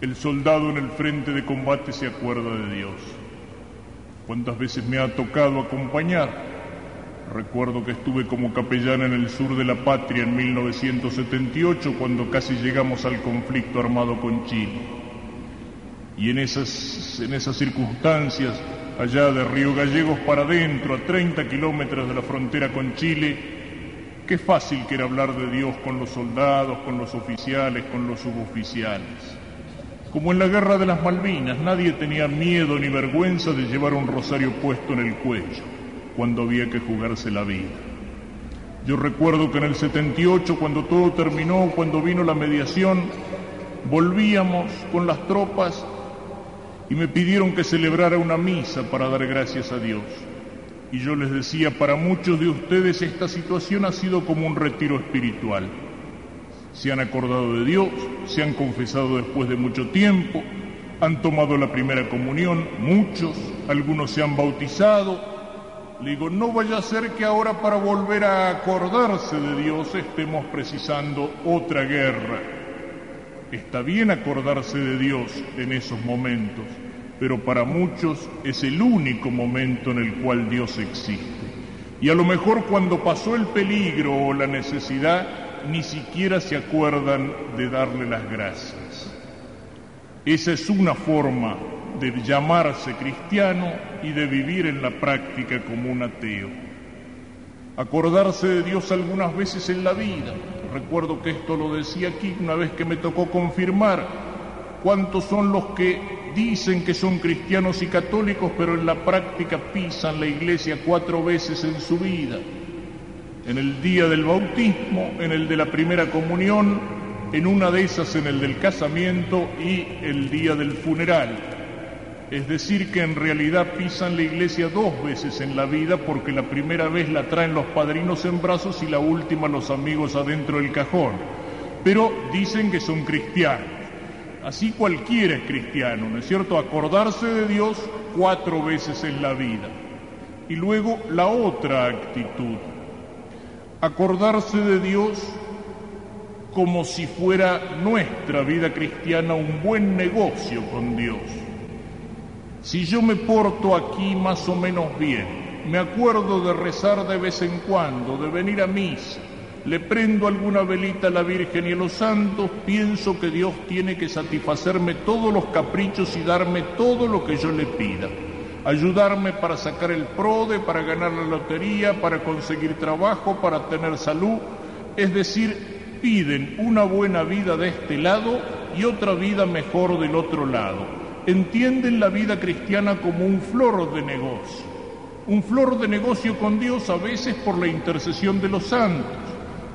El soldado en el frente de combate se acuerda de Dios. ¿Cuántas veces me ha tocado acompañar? Recuerdo que estuve como capellán en el sur de la patria en 1978 cuando casi llegamos al conflicto armado con Chile. Y en esas, en esas circunstancias, allá de Río Gallegos para adentro, a 30 kilómetros de la frontera con Chile, qué fácil que era hablar de Dios con los soldados, con los oficiales, con los suboficiales. Como en la guerra de las Malvinas, nadie tenía miedo ni vergüenza de llevar un rosario puesto en el cuello cuando había que jugarse la vida. Yo recuerdo que en el 78, cuando todo terminó, cuando vino la mediación, volvíamos con las tropas y me pidieron que celebrara una misa para dar gracias a Dios. Y yo les decía, para muchos de ustedes esta situación ha sido como un retiro espiritual. Se han acordado de Dios, se han confesado después de mucho tiempo, han tomado la primera comunión, muchos, algunos se han bautizado, le digo, no vaya a ser que ahora para volver a acordarse de Dios estemos precisando otra guerra. Está bien acordarse de Dios en esos momentos, pero para muchos es el único momento en el cual Dios existe. Y a lo mejor cuando pasó el peligro o la necesidad, ni siquiera se acuerdan de darle las gracias. Esa es una forma de llamarse cristiano y de vivir en la práctica como un ateo. Acordarse de Dios algunas veces en la vida. Recuerdo que esto lo decía aquí una vez que me tocó confirmar cuántos son los que dicen que son cristianos y católicos, pero en la práctica pisan la iglesia cuatro veces en su vida. En el día del bautismo, en el de la primera comunión, en una de esas en el del casamiento y el día del funeral. Es decir, que en realidad pisan la iglesia dos veces en la vida porque la primera vez la traen los padrinos en brazos y la última los amigos adentro del cajón. Pero dicen que son cristianos. Así cualquiera es cristiano, ¿no es cierto? Acordarse de Dios cuatro veces en la vida. Y luego la otra actitud, acordarse de Dios como si fuera nuestra vida cristiana un buen negocio con Dios. Si yo me porto aquí más o menos bien, me acuerdo de rezar de vez en cuando, de venir a misa, le prendo alguna velita a la Virgen y a los santos, pienso que Dios tiene que satisfacerme todos los caprichos y darme todo lo que yo le pida. Ayudarme para sacar el PRODE, para ganar la lotería, para conseguir trabajo, para tener salud. Es decir, piden una buena vida de este lado y otra vida mejor del otro lado. Entienden la vida cristiana como un flor de negocio. Un flor de negocio con Dios a veces por la intercesión de los santos.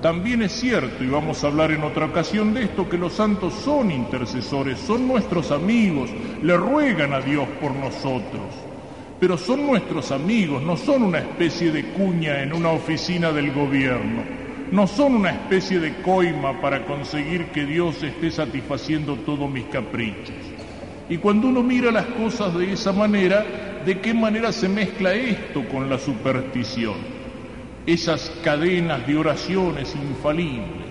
También es cierto, y vamos a hablar en otra ocasión de esto, que los santos son intercesores, son nuestros amigos, le ruegan a Dios por nosotros pero son nuestros amigos, no son una especie de cuña en una oficina del gobierno, no son una especie de coima para conseguir que Dios esté satisfaciendo todos mis caprichos. Y cuando uno mira las cosas de esa manera, ¿de qué manera se mezcla esto con la superstición? Esas cadenas de oraciones infalibles,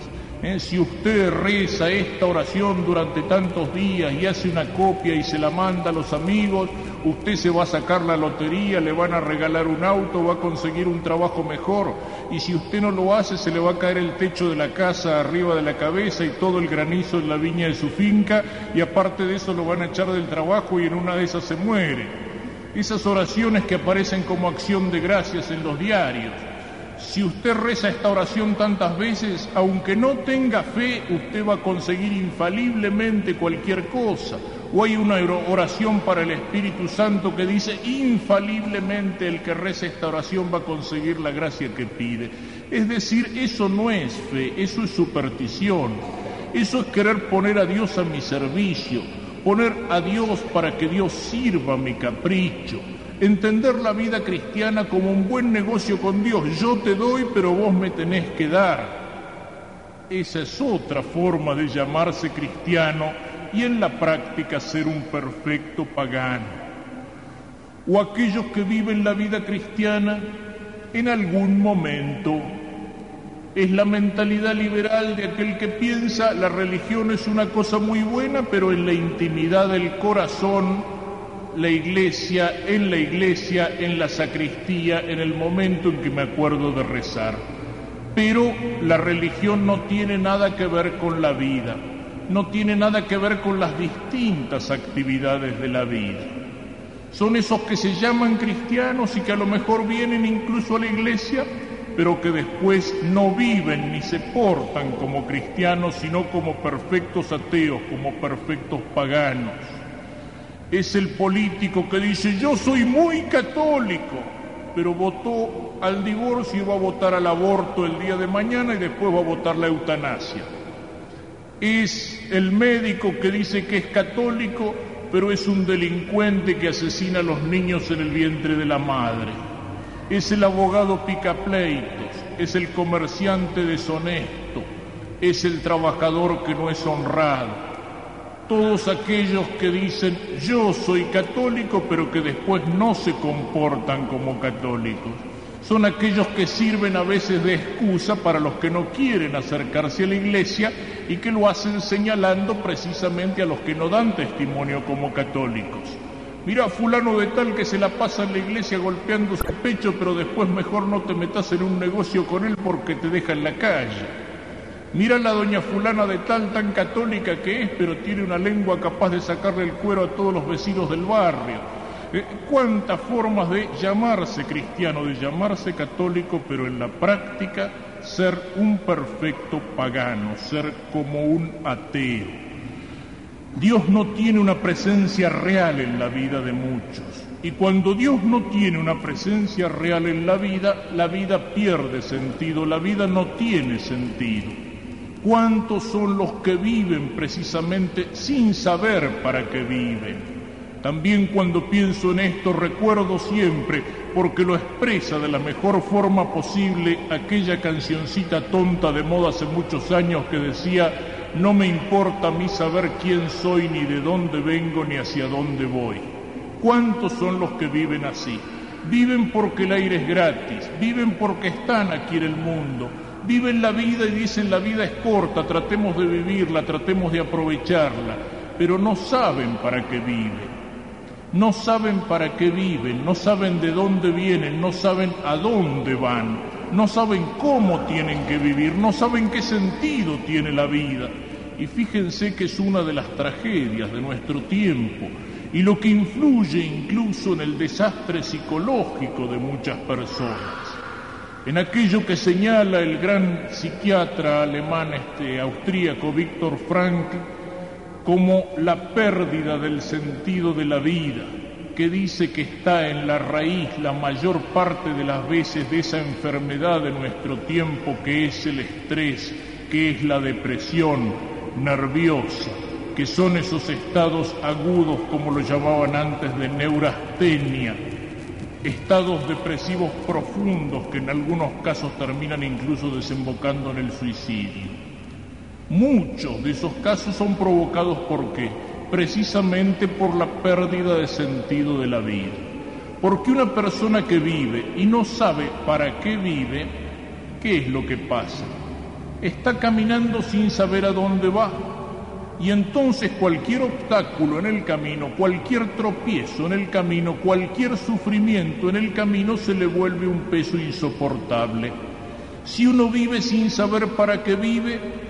¿Eh? Si usted reza esta oración durante tantos días y hace una copia y se la manda a los amigos, usted se va a sacar la lotería, le van a regalar un auto, va a conseguir un trabajo mejor. Y si usted no lo hace, se le va a caer el techo de la casa arriba de la cabeza y todo el granizo en la viña de su finca. Y aparte de eso lo van a echar del trabajo y en una de esas se muere. Esas oraciones que aparecen como acción de gracias en los diarios si usted reza esta oración tantas veces, aunque no tenga fe, usted va a conseguir infaliblemente cualquier cosa. O hay una oración para el Espíritu Santo que dice, infaliblemente el que reza esta oración va a conseguir la gracia que pide. Es decir, eso no es fe, eso es superstición. Eso es querer poner a Dios a mi servicio, poner a Dios para que Dios sirva mi capricho entender la vida cristiana como un buen negocio con Dios. Yo te doy, pero vos me tenés que dar. Esa es otra forma de llamarse cristiano y en la práctica ser un perfecto pagano. O aquellos que viven la vida cristiana en algún momento. Es la mentalidad liberal de aquel que piensa la religión es una cosa muy buena, pero en la intimidad del corazón la iglesia, en la iglesia, en la sacristía, en el momento en que me acuerdo de rezar. Pero la religión no tiene nada que ver con la vida, no tiene nada que ver con las distintas actividades de la vida. Son esos que se llaman cristianos y que a lo mejor vienen incluso a la iglesia, pero que después no viven ni se portan como cristianos, sino como perfectos ateos, como perfectos paganos es el político que dice yo soy muy católico, pero votó al divorcio y va a votar al aborto el día de mañana y después va a votar la eutanasia. Es el médico que dice que es católico, pero es un delincuente que asesina a los niños en el vientre de la madre. Es el abogado picapleitos, es el comerciante deshonesto, es el trabajador que no es honrado todos aquellos que dicen yo soy católico pero que después no se comportan como católicos. Son aquellos que sirven a veces de excusa para los que no quieren acercarse a la iglesia y que lo hacen señalando precisamente a los que no dan testimonio como católicos. Mira, fulano de tal que se la pasa en la iglesia golpeando su pecho, pero después mejor no te metas en un negocio con él porque te deja en la calle. Mira la doña fulana de tal tan católica que es, pero tiene una lengua capaz de sacarle el cuero a todos los vecinos del barrio. Eh, ¿Cuántas formas de llamarse cristiano, de llamarse católico, pero en la práctica ser un perfecto pagano, ser como un ateo? Dios no tiene una presencia real en la vida de muchos. Y cuando Dios no tiene una presencia real en la vida, la vida pierde sentido, la vida no tiene sentido. ¿Cuántos son los que viven precisamente sin saber para qué viven? También cuando pienso en esto recuerdo siempre, porque lo expresa de la mejor forma posible, aquella cancioncita tonta de moda hace muchos años que decía, no me importa a mí saber quién soy, ni de dónde vengo, ni hacia dónde voy. ¿Cuántos son los que viven así? Viven porque el aire es gratis, viven porque están aquí en el mundo, viven la vida y dicen la vida es corta, tratemos de vivirla, tratemos de aprovecharla, pero no saben para qué viven. No saben para qué viven, no saben de dónde vienen, no saben a dónde van, no saben cómo tienen que vivir, no saben qué sentido tiene la vida. Y fíjense que es una de las tragedias de nuestro tiempo, y lo que influye incluso en el desastre psicológico de muchas personas, en aquello que señala el gran psiquiatra alemán este austríaco Víctor Frankl como la pérdida del sentido de la vida, que dice que está en la raíz la mayor parte de las veces de esa enfermedad de nuestro tiempo que es el estrés, que es la depresión nerviosa, que son esos estados agudos, como lo llamaban antes, de neurastenia, estados depresivos profundos que en algunos casos terminan incluso desembocando en el suicidio. Muchos de esos casos son provocados por qué? Precisamente por la pérdida de sentido de la vida. Porque una persona que vive y no sabe para qué vive, ¿qué es lo que pasa? Está caminando sin saber a dónde va. Y entonces cualquier obstáculo en el camino, cualquier tropiezo en el camino, cualquier sufrimiento en el camino se le vuelve un peso insoportable. Si uno vive sin saber para qué vive,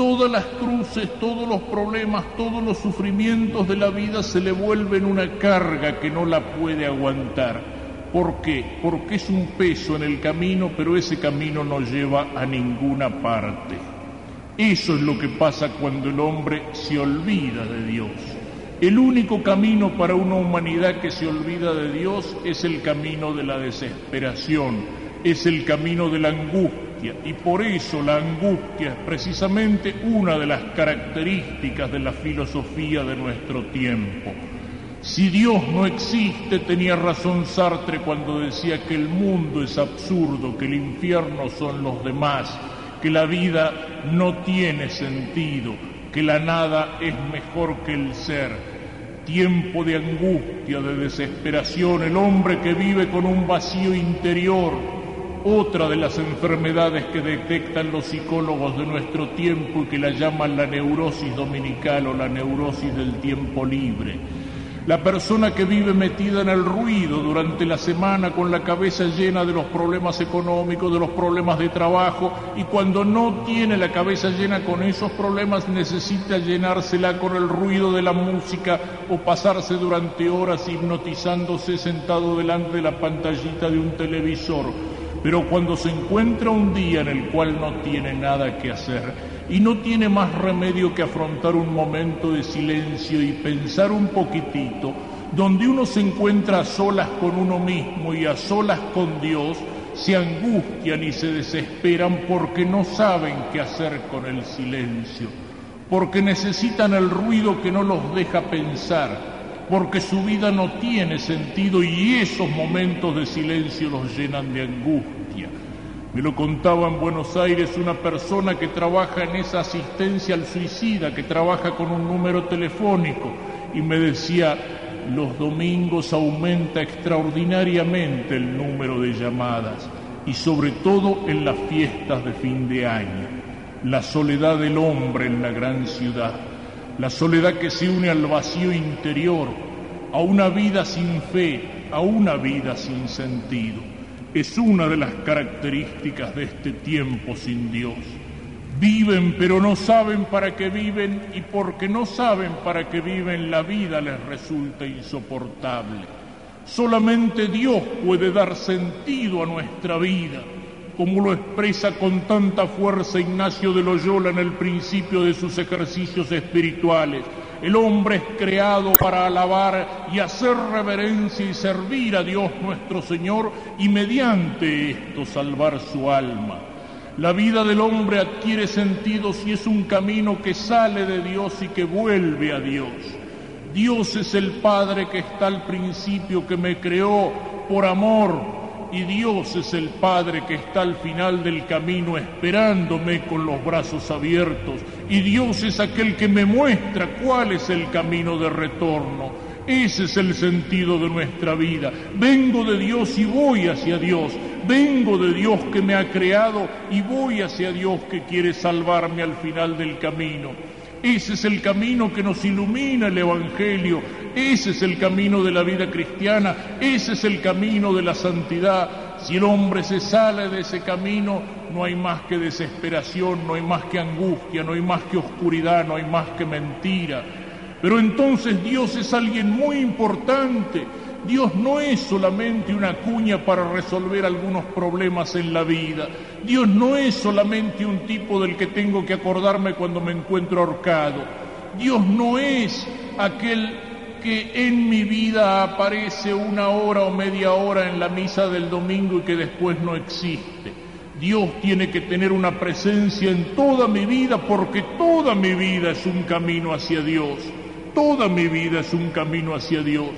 todas las cruces, todos los problemas, todos los sufrimientos de la vida se le vuelven una carga que no la puede aguantar. ¿Por qué? Porque es un peso en el camino, pero ese camino no lleva a ninguna parte. Eso es lo que pasa cuando el hombre se olvida de Dios. El único camino para una humanidad que se olvida de Dios es el camino de la desesperación, es el camino de la angustia y por eso la angustia es precisamente una de las características de la filosofía de nuestro tiempo. Si Dios no existe, tenía razón Sartre cuando decía que el mundo es absurdo, que el infierno son los demás, que la vida no tiene sentido, que la nada es mejor que el ser. Tiempo de angustia, de desesperación, el hombre que vive con un vacío interior, otra de las enfermedades que detectan los psicólogos de nuestro tiempo y que la llaman la neurosis dominical o la neurosis del tiempo libre. La persona que vive metida en el ruido durante la semana con la cabeza llena de los problemas económicos, de los problemas de trabajo y cuando no tiene la cabeza llena con esos problemas necesita llenársela con el ruido de la música o pasarse durante horas hipnotizándose sentado delante de la pantallita de un televisor pero cuando se encuentra un día en el cual no tiene nada que hacer y no tiene más remedio que afrontar un momento de silencio y pensar un poquitito, donde uno se encuentra a solas con uno mismo y a solas con Dios, se angustian y se desesperan porque no saben qué hacer con el silencio, porque necesitan el ruido que no los deja pensar, porque su vida no tiene sentido y esos momentos de silencio los llenan de angustia. Me lo contaba en Buenos Aires una persona que trabaja en esa asistencia al suicida, que trabaja con un número telefónico, y me decía, los domingos aumenta extraordinariamente el número de llamadas, y sobre todo en las fiestas de fin de año, la soledad del hombre en la gran ciudad la soledad que se une al vacío interior, a una vida sin fe, a una vida sin sentido. Es una de las características de este tiempo sin Dios. Viven pero no saben para qué viven y porque no saben para qué viven la vida les resulta insoportable. Solamente Dios puede dar sentido a nuestra vida como lo expresa con tanta fuerza Ignacio de Loyola en el principio de sus ejercicios espirituales. El hombre es creado para alabar y hacer reverencia y servir a Dios nuestro Señor y mediante esto salvar su alma. La vida del hombre adquiere sentido si es un camino que sale de Dios y que vuelve a Dios. Dios es el Padre que está al principio, que me creó por amor, y Dios es el Padre que está al final del camino esperándome con los brazos abiertos y Dios es aquel que me muestra cuál es el camino de retorno. Ese es el sentido de nuestra vida. Vengo de Dios y voy hacia Dios. Vengo de Dios que me ha creado y voy hacia Dios que quiere salvarme al final del camino. Ese es el camino que nos ilumina el Evangelio, ese es el camino de la vida cristiana, ese es el camino de la santidad. Si el hombre se sale de ese camino, no hay más que desesperación, no hay más que angustia, no hay más que oscuridad, no hay más que mentira. Pero entonces Dios es alguien muy importante. Dios no es solamente una cuña para resolver algunos problemas en la vida. Dios no es solamente un tipo del que tengo que acordarme cuando me encuentro ahorcado. Dios no es aquel que en mi vida aparece una hora o media hora en la misa del domingo y que después no existe. Dios tiene que tener una presencia en toda mi vida porque toda mi vida es un camino hacia Dios. Toda mi vida es un camino hacia Dios.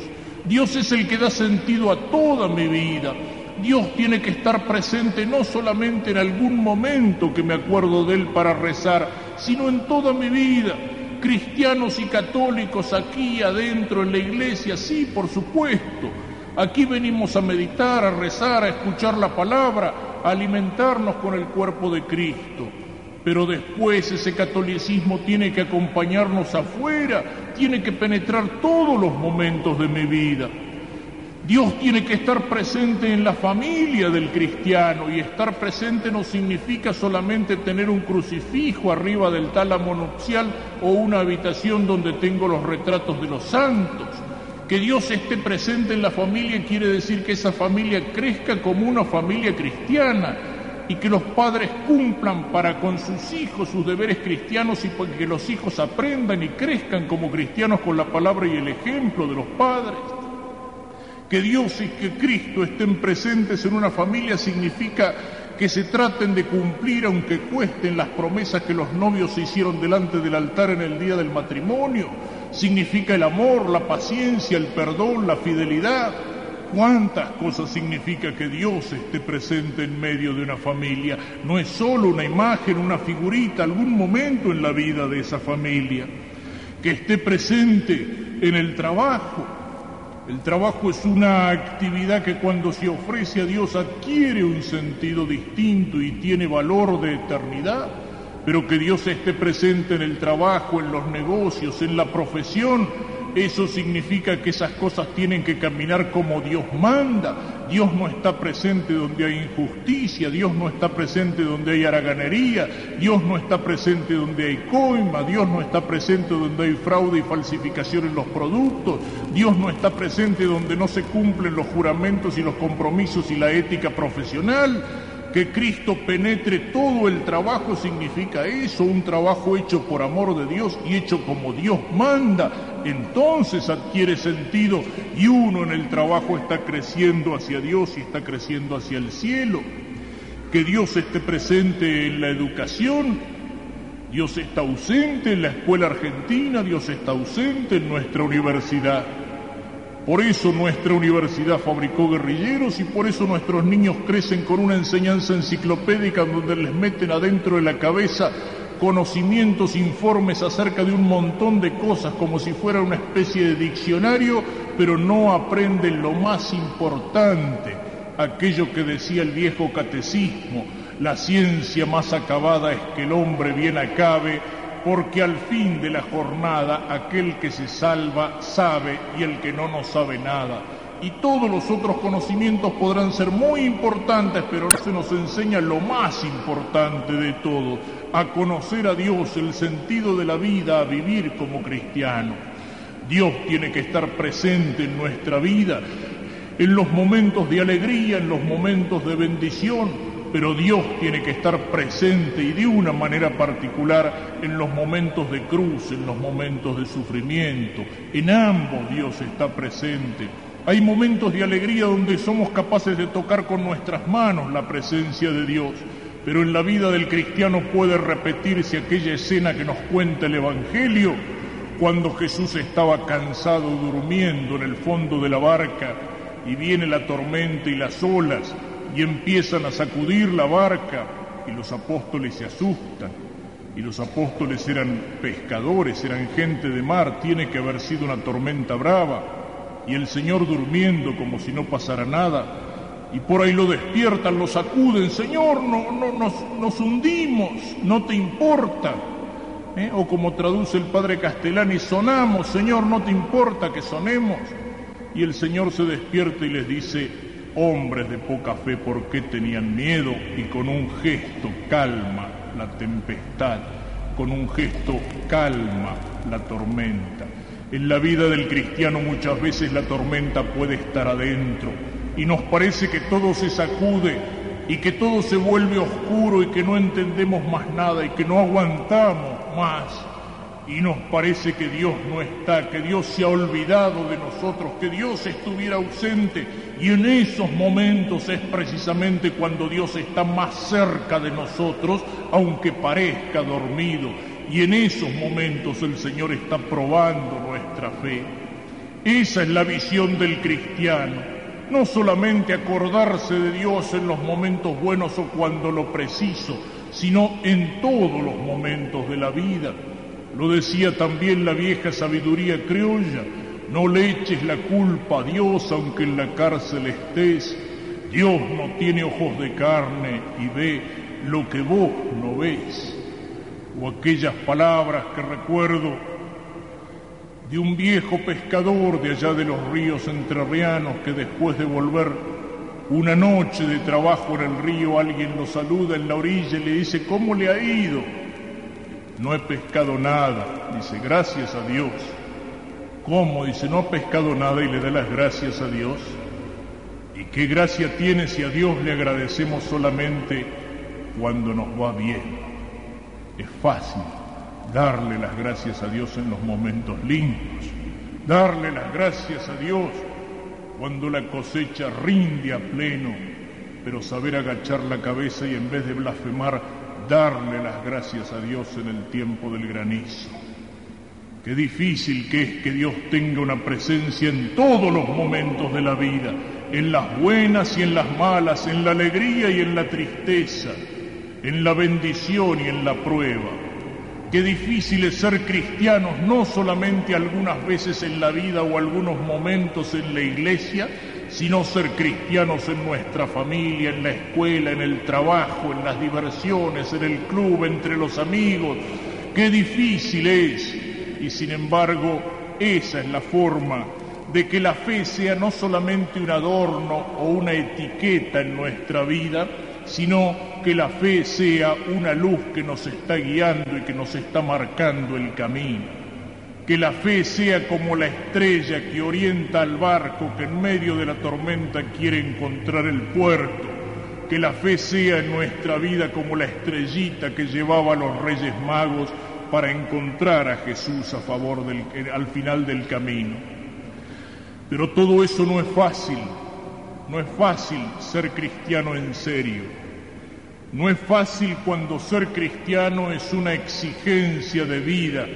Dios es el que da sentido a toda mi vida. Dios tiene que estar presente no solamente en algún momento que me acuerdo de Él para rezar, sino en toda mi vida. Cristianos y católicos aquí adentro en la iglesia, sí, por supuesto. Aquí venimos a meditar, a rezar, a escuchar la palabra, a alimentarnos con el cuerpo de Cristo. Pero después ese catolicismo tiene que acompañarnos afuera, tiene que penetrar todos los momentos de mi vida. Dios tiene que estar presente en la familia del cristiano y estar presente no significa solamente tener un crucifijo arriba del tálamo nupcial o una habitación donde tengo los retratos de los santos. Que Dios esté presente en la familia quiere decir que esa familia crezca como una familia cristiana, y que los padres cumplan para con sus hijos sus deberes cristianos y que los hijos aprendan y crezcan como cristianos con la palabra y el ejemplo de los padres. Que Dios y que Cristo estén presentes en una familia significa que se traten de cumplir, aunque cuesten las promesas que los novios se hicieron delante del altar en el día del matrimonio. Significa el amor, la paciencia, el perdón, la fidelidad, cuántas cosas significa que Dios esté presente en medio de una familia. No es solo una imagen, una figurita, algún momento en la vida de esa familia. Que esté presente en el trabajo. El trabajo es una actividad que cuando se ofrece a Dios adquiere un sentido distinto y tiene valor de eternidad. Pero que Dios esté presente en el trabajo, en los negocios, en la profesión, eso significa que esas cosas tienen que caminar como Dios manda. Dios no está presente donde hay injusticia, Dios no está presente donde hay haraganería, Dios no está presente donde hay coima, Dios no está presente donde hay fraude y falsificación en los productos, Dios no está presente donde no se cumplen los juramentos y los compromisos y la ética profesional. Que Cristo penetre todo el trabajo significa eso, un trabajo hecho por amor de Dios y hecho como Dios manda. Entonces adquiere sentido y uno en el trabajo está creciendo hacia Dios y está creciendo hacia el cielo. Que Dios esté presente en la educación. Dios está ausente en la escuela argentina, Dios está ausente en nuestra universidad. Por eso nuestra universidad fabricó guerrilleros y por eso nuestros niños crecen con una enseñanza enciclopédica donde les meten adentro de la cabeza conocimientos, informes acerca de un montón de cosas como si fuera una especie de diccionario, pero no aprenden lo más importante, aquello que decía el viejo catecismo, la ciencia más acabada es que el hombre bien acabe porque al fin de la jornada aquel que se salva sabe y el que no no sabe nada. Y todos los otros conocimientos podrán ser muy importantes, pero no se nos enseña lo más importante de todo, a conocer a Dios, el sentido de la vida, a vivir como cristiano. Dios tiene que estar presente en nuestra vida, en los momentos de alegría, en los momentos de bendición, pero Dios tiene que estar presente y de una manera particular en los momentos de cruz, en los momentos de sufrimiento. En ambos Dios está presente. Hay momentos de alegría donde somos capaces de tocar con nuestras manos la presencia de Dios, pero en la vida del cristiano puede repetirse aquella escena que nos cuenta el Evangelio cuando Jesús estaba cansado durmiendo en el fondo de la barca y viene la tormenta y las olas y empiezan a sacudir la barca y los apóstoles se asustan. Y los apóstoles eran pescadores, eran gente de mar, tiene que haber sido una tormenta brava. Y el Señor durmiendo como si no pasara nada. Y por ahí lo despiertan, lo sacuden, Señor, no, no, nos, nos hundimos, no te importa. ¿Eh? O como traduce el padre Castellani, sonamos, Señor, no te importa que sonemos. Y el Señor se despierta y les dice, hombres de poca fe, ¿por qué tenían miedo? Y con un gesto calma la tempestad, con un gesto calma la tormenta. En la vida del cristiano muchas veces la tormenta puede estar adentro y nos parece que todo se sacude y que todo se vuelve oscuro y que no entendemos más nada y que no aguantamos más. Y nos parece que Dios no está, que Dios se ha olvidado de nosotros, que Dios estuviera ausente. Y en esos momentos es precisamente cuando Dios está más cerca de nosotros, aunque parezca dormido. Y en esos momentos el Señor está probando nuestra fe. Esa es la visión del cristiano no solamente acordarse de Dios en los momentos buenos o cuando lo preciso, sino en todos los momentos de la vida. Lo decía también la vieja sabiduría criolla, no le eches la culpa a Dios aunque en la cárcel estés. Dios no tiene ojos de carne y ve lo que vos no ves. O aquellas palabras que recuerdo de un viejo pescador de allá de los ríos entrerrianos que después de volver una noche de trabajo en el río alguien lo saluda en la orilla y le dice, ¿cómo le ha ido? No he pescado nada, dice, gracias a Dios. ¿Cómo? Dice, no ha pescado nada y le da las gracias a Dios. ¿Y qué gracia tiene si a Dios le agradecemos solamente cuando nos va bien? Es fácil darle las gracias a Dios en los momentos lindos, darle las gracias a Dios cuando la cosecha rinde a pleno, pero saber agachar la cabeza y en vez de blasfemar, darle las gracias a Dios en el tiempo del granizo. Qué difícil que es que Dios tenga una presencia en todos los momentos de la vida, en las buenas y en las malas, en la alegría y en la tristeza, en la bendición y en la prueba. Qué difícil es ser cristianos no solamente algunas veces en la vida o algunos momentos en la iglesia, sino ser cristianos en nuestra familia, en la escuela, en el trabajo, en las diversiones, en el club, entre los amigos. Qué difícil es. Y sin embargo, esa es la forma de que la fe sea no solamente un adorno o una etiqueta en nuestra vida, sino que la fe sea una luz que nos está guiando y que nos está marcando el camino. Que la fe sea como la estrella que orienta al barco que en medio de la tormenta quiere encontrar el puerto. Que la fe sea en nuestra vida como la estrellita que llevaba a los reyes magos para encontrar a Jesús a favor del, al final del camino. Pero todo eso no es fácil, no es fácil ser cristiano en serio. No es fácil cuando ser cristiano es una exigencia de vida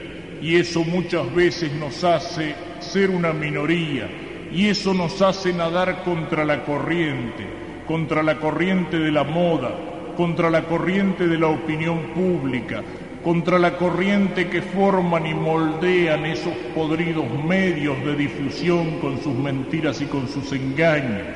y eso muchas veces nos hace ser una minoría y eso nos hace nadar contra la corriente, contra la corriente de la moda, contra la corriente de la opinión pública, contra la corriente que forman y moldean esos podridos medios de difusión con sus mentiras y con sus engaños,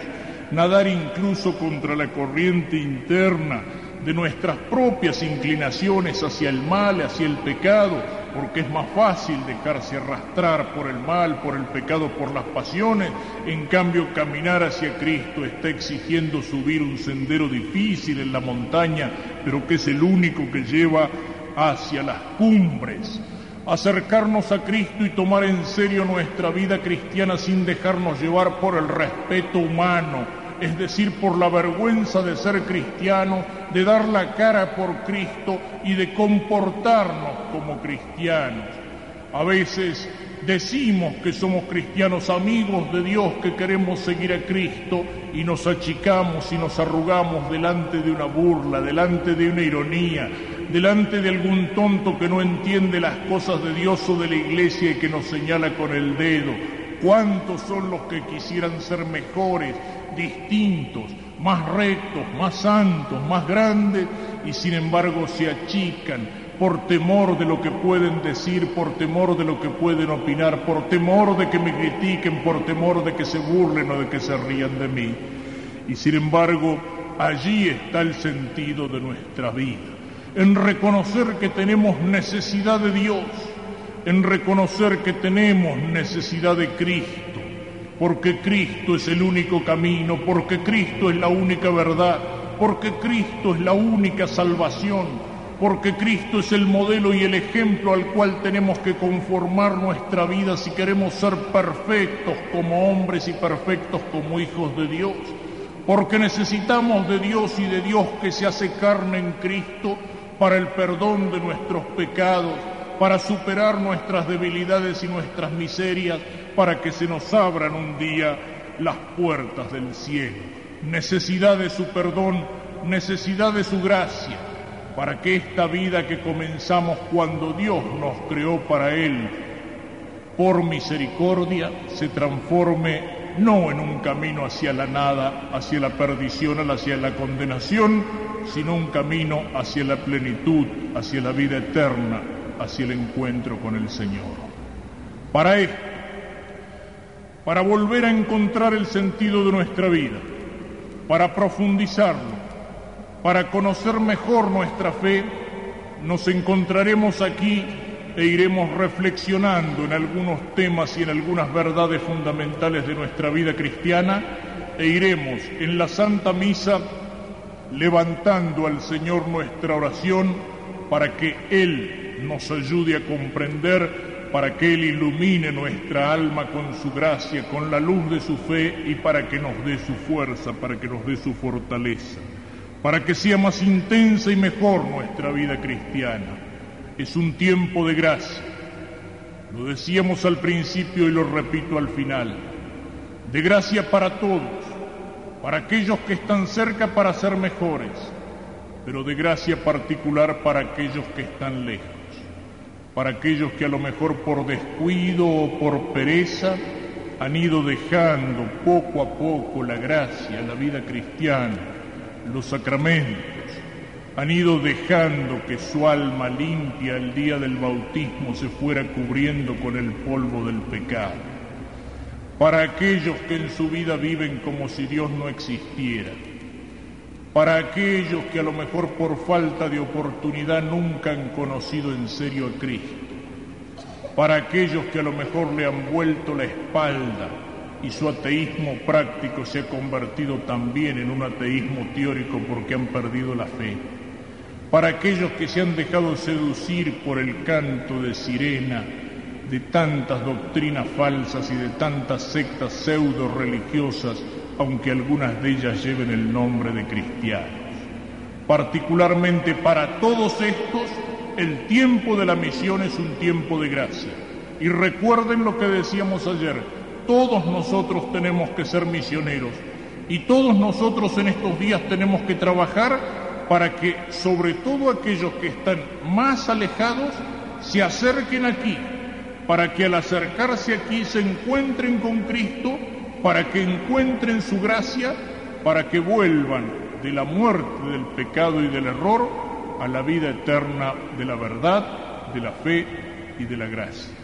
nadar incluso contra la corriente interna de nuestras propias inclinaciones hacia el mal, hacia el pecado, porque es más fácil dejarse arrastrar por el mal, por el pecado, por las pasiones. En cambio, caminar hacia Cristo está exigiendo subir un sendero difícil en la montaña, pero que es el único que lleva hacia las cumbres. Acercarnos a Cristo y tomar en serio nuestra vida cristiana sin dejarnos llevar por el respeto humano, es decir, por la vergüenza de ser cristiano, de dar la cara por Cristo y de comportarnos como cristianos. A veces decimos que somos cristianos amigos de Dios, que queremos seguir a Cristo y nos achicamos y nos arrugamos delante de una burla, delante de una ironía, delante de algún tonto que no entiende las cosas de Dios o de la iglesia y que nos señala con el dedo. ¿Cuántos son los que quisieran ser mejores, distintos, más rectos, más santos, más grandes, y sin embargo se achican por temor de lo que pueden decir, por temor de lo que pueden opinar, por temor de que me critiquen, por temor de que se burlen o de que se rían de mí. Y sin embargo, allí está el sentido de nuestra vida, en reconocer que tenemos necesidad de Dios, en reconocer que tenemos necesidad de Cristo porque Cristo es el único camino, porque Cristo es la única verdad, porque Cristo es la única salvación, porque Cristo es el modelo y el ejemplo al cual tenemos que conformar nuestra vida si queremos ser perfectos como hombres y perfectos como hijos de Dios, porque necesitamos de Dios y de Dios que se hace carne en Cristo para el perdón de nuestros pecados, para superar nuestras debilidades y nuestras miserias, para que se nos abran un día las puertas del cielo. Necesidad de su perdón, necesidad de su gracia para que esta vida que comenzamos cuando Dios nos creó para Él, por misericordia, se transforme no en un camino hacia la nada, hacia la perdición, hacia la condenación, sino un camino hacia la plenitud, hacia la vida eterna, hacia el encuentro con el Señor. Para esto, para volver a encontrar el sentido de nuestra vida, para profundizarlo, para conocer mejor nuestra fe, nos encontraremos aquí e iremos reflexionando en algunos temas y en algunas verdades fundamentales de nuestra vida cristiana e iremos en la Santa Misa levantando al Señor nuestra oración para que Él nos ayude a comprender, para que Él ilumine nuestra alma con su gracia, con la luz de su fe y para que nos dé su fuerza, para que nos dé su fortaleza para que sea más intensa y mejor nuestra vida cristiana. Es un tiempo de gracia. Lo decíamos al principio y lo repito al final. De gracia para todos, para aquellos que están cerca para ser mejores, pero de gracia particular para aquellos que están lejos, para aquellos que a lo mejor por descuido o por pereza han ido dejando poco a poco la gracia, la vida cristiana los sacramentos, han ido dejando que su alma limpia el día del bautismo se fuera cubriendo con el polvo del pecado. Para aquellos que en su vida viven como si Dios no existiera. Para aquellos que a lo mejor por falta de oportunidad nunca han conocido en serio a Cristo. Para aquellos que a lo mejor le han vuelto la espalda y su ateísmo práctico se ha convertido también en un ateísmo teórico porque han perdido la fe. Para aquellos que se han dejado seducir por el canto de sirena de tantas doctrinas falsas y de tantas sectas pseudo religiosas, aunque algunas de ellas lleven el nombre de cristianos. Particularmente para todos estos, el tiempo de la misión es un tiempo de gracia. Y recuerden lo que decíamos ayer, todos nosotros tenemos que ser misioneros y todos nosotros en estos días tenemos que trabajar para que sobre todo aquellos que están más alejados se acerquen aquí, para que al acercarse aquí se encuentren con Cristo, para que encuentren su gracia, para que vuelvan de la muerte, del pecado y del error a la vida eterna de la verdad, de la fe y de la gracia.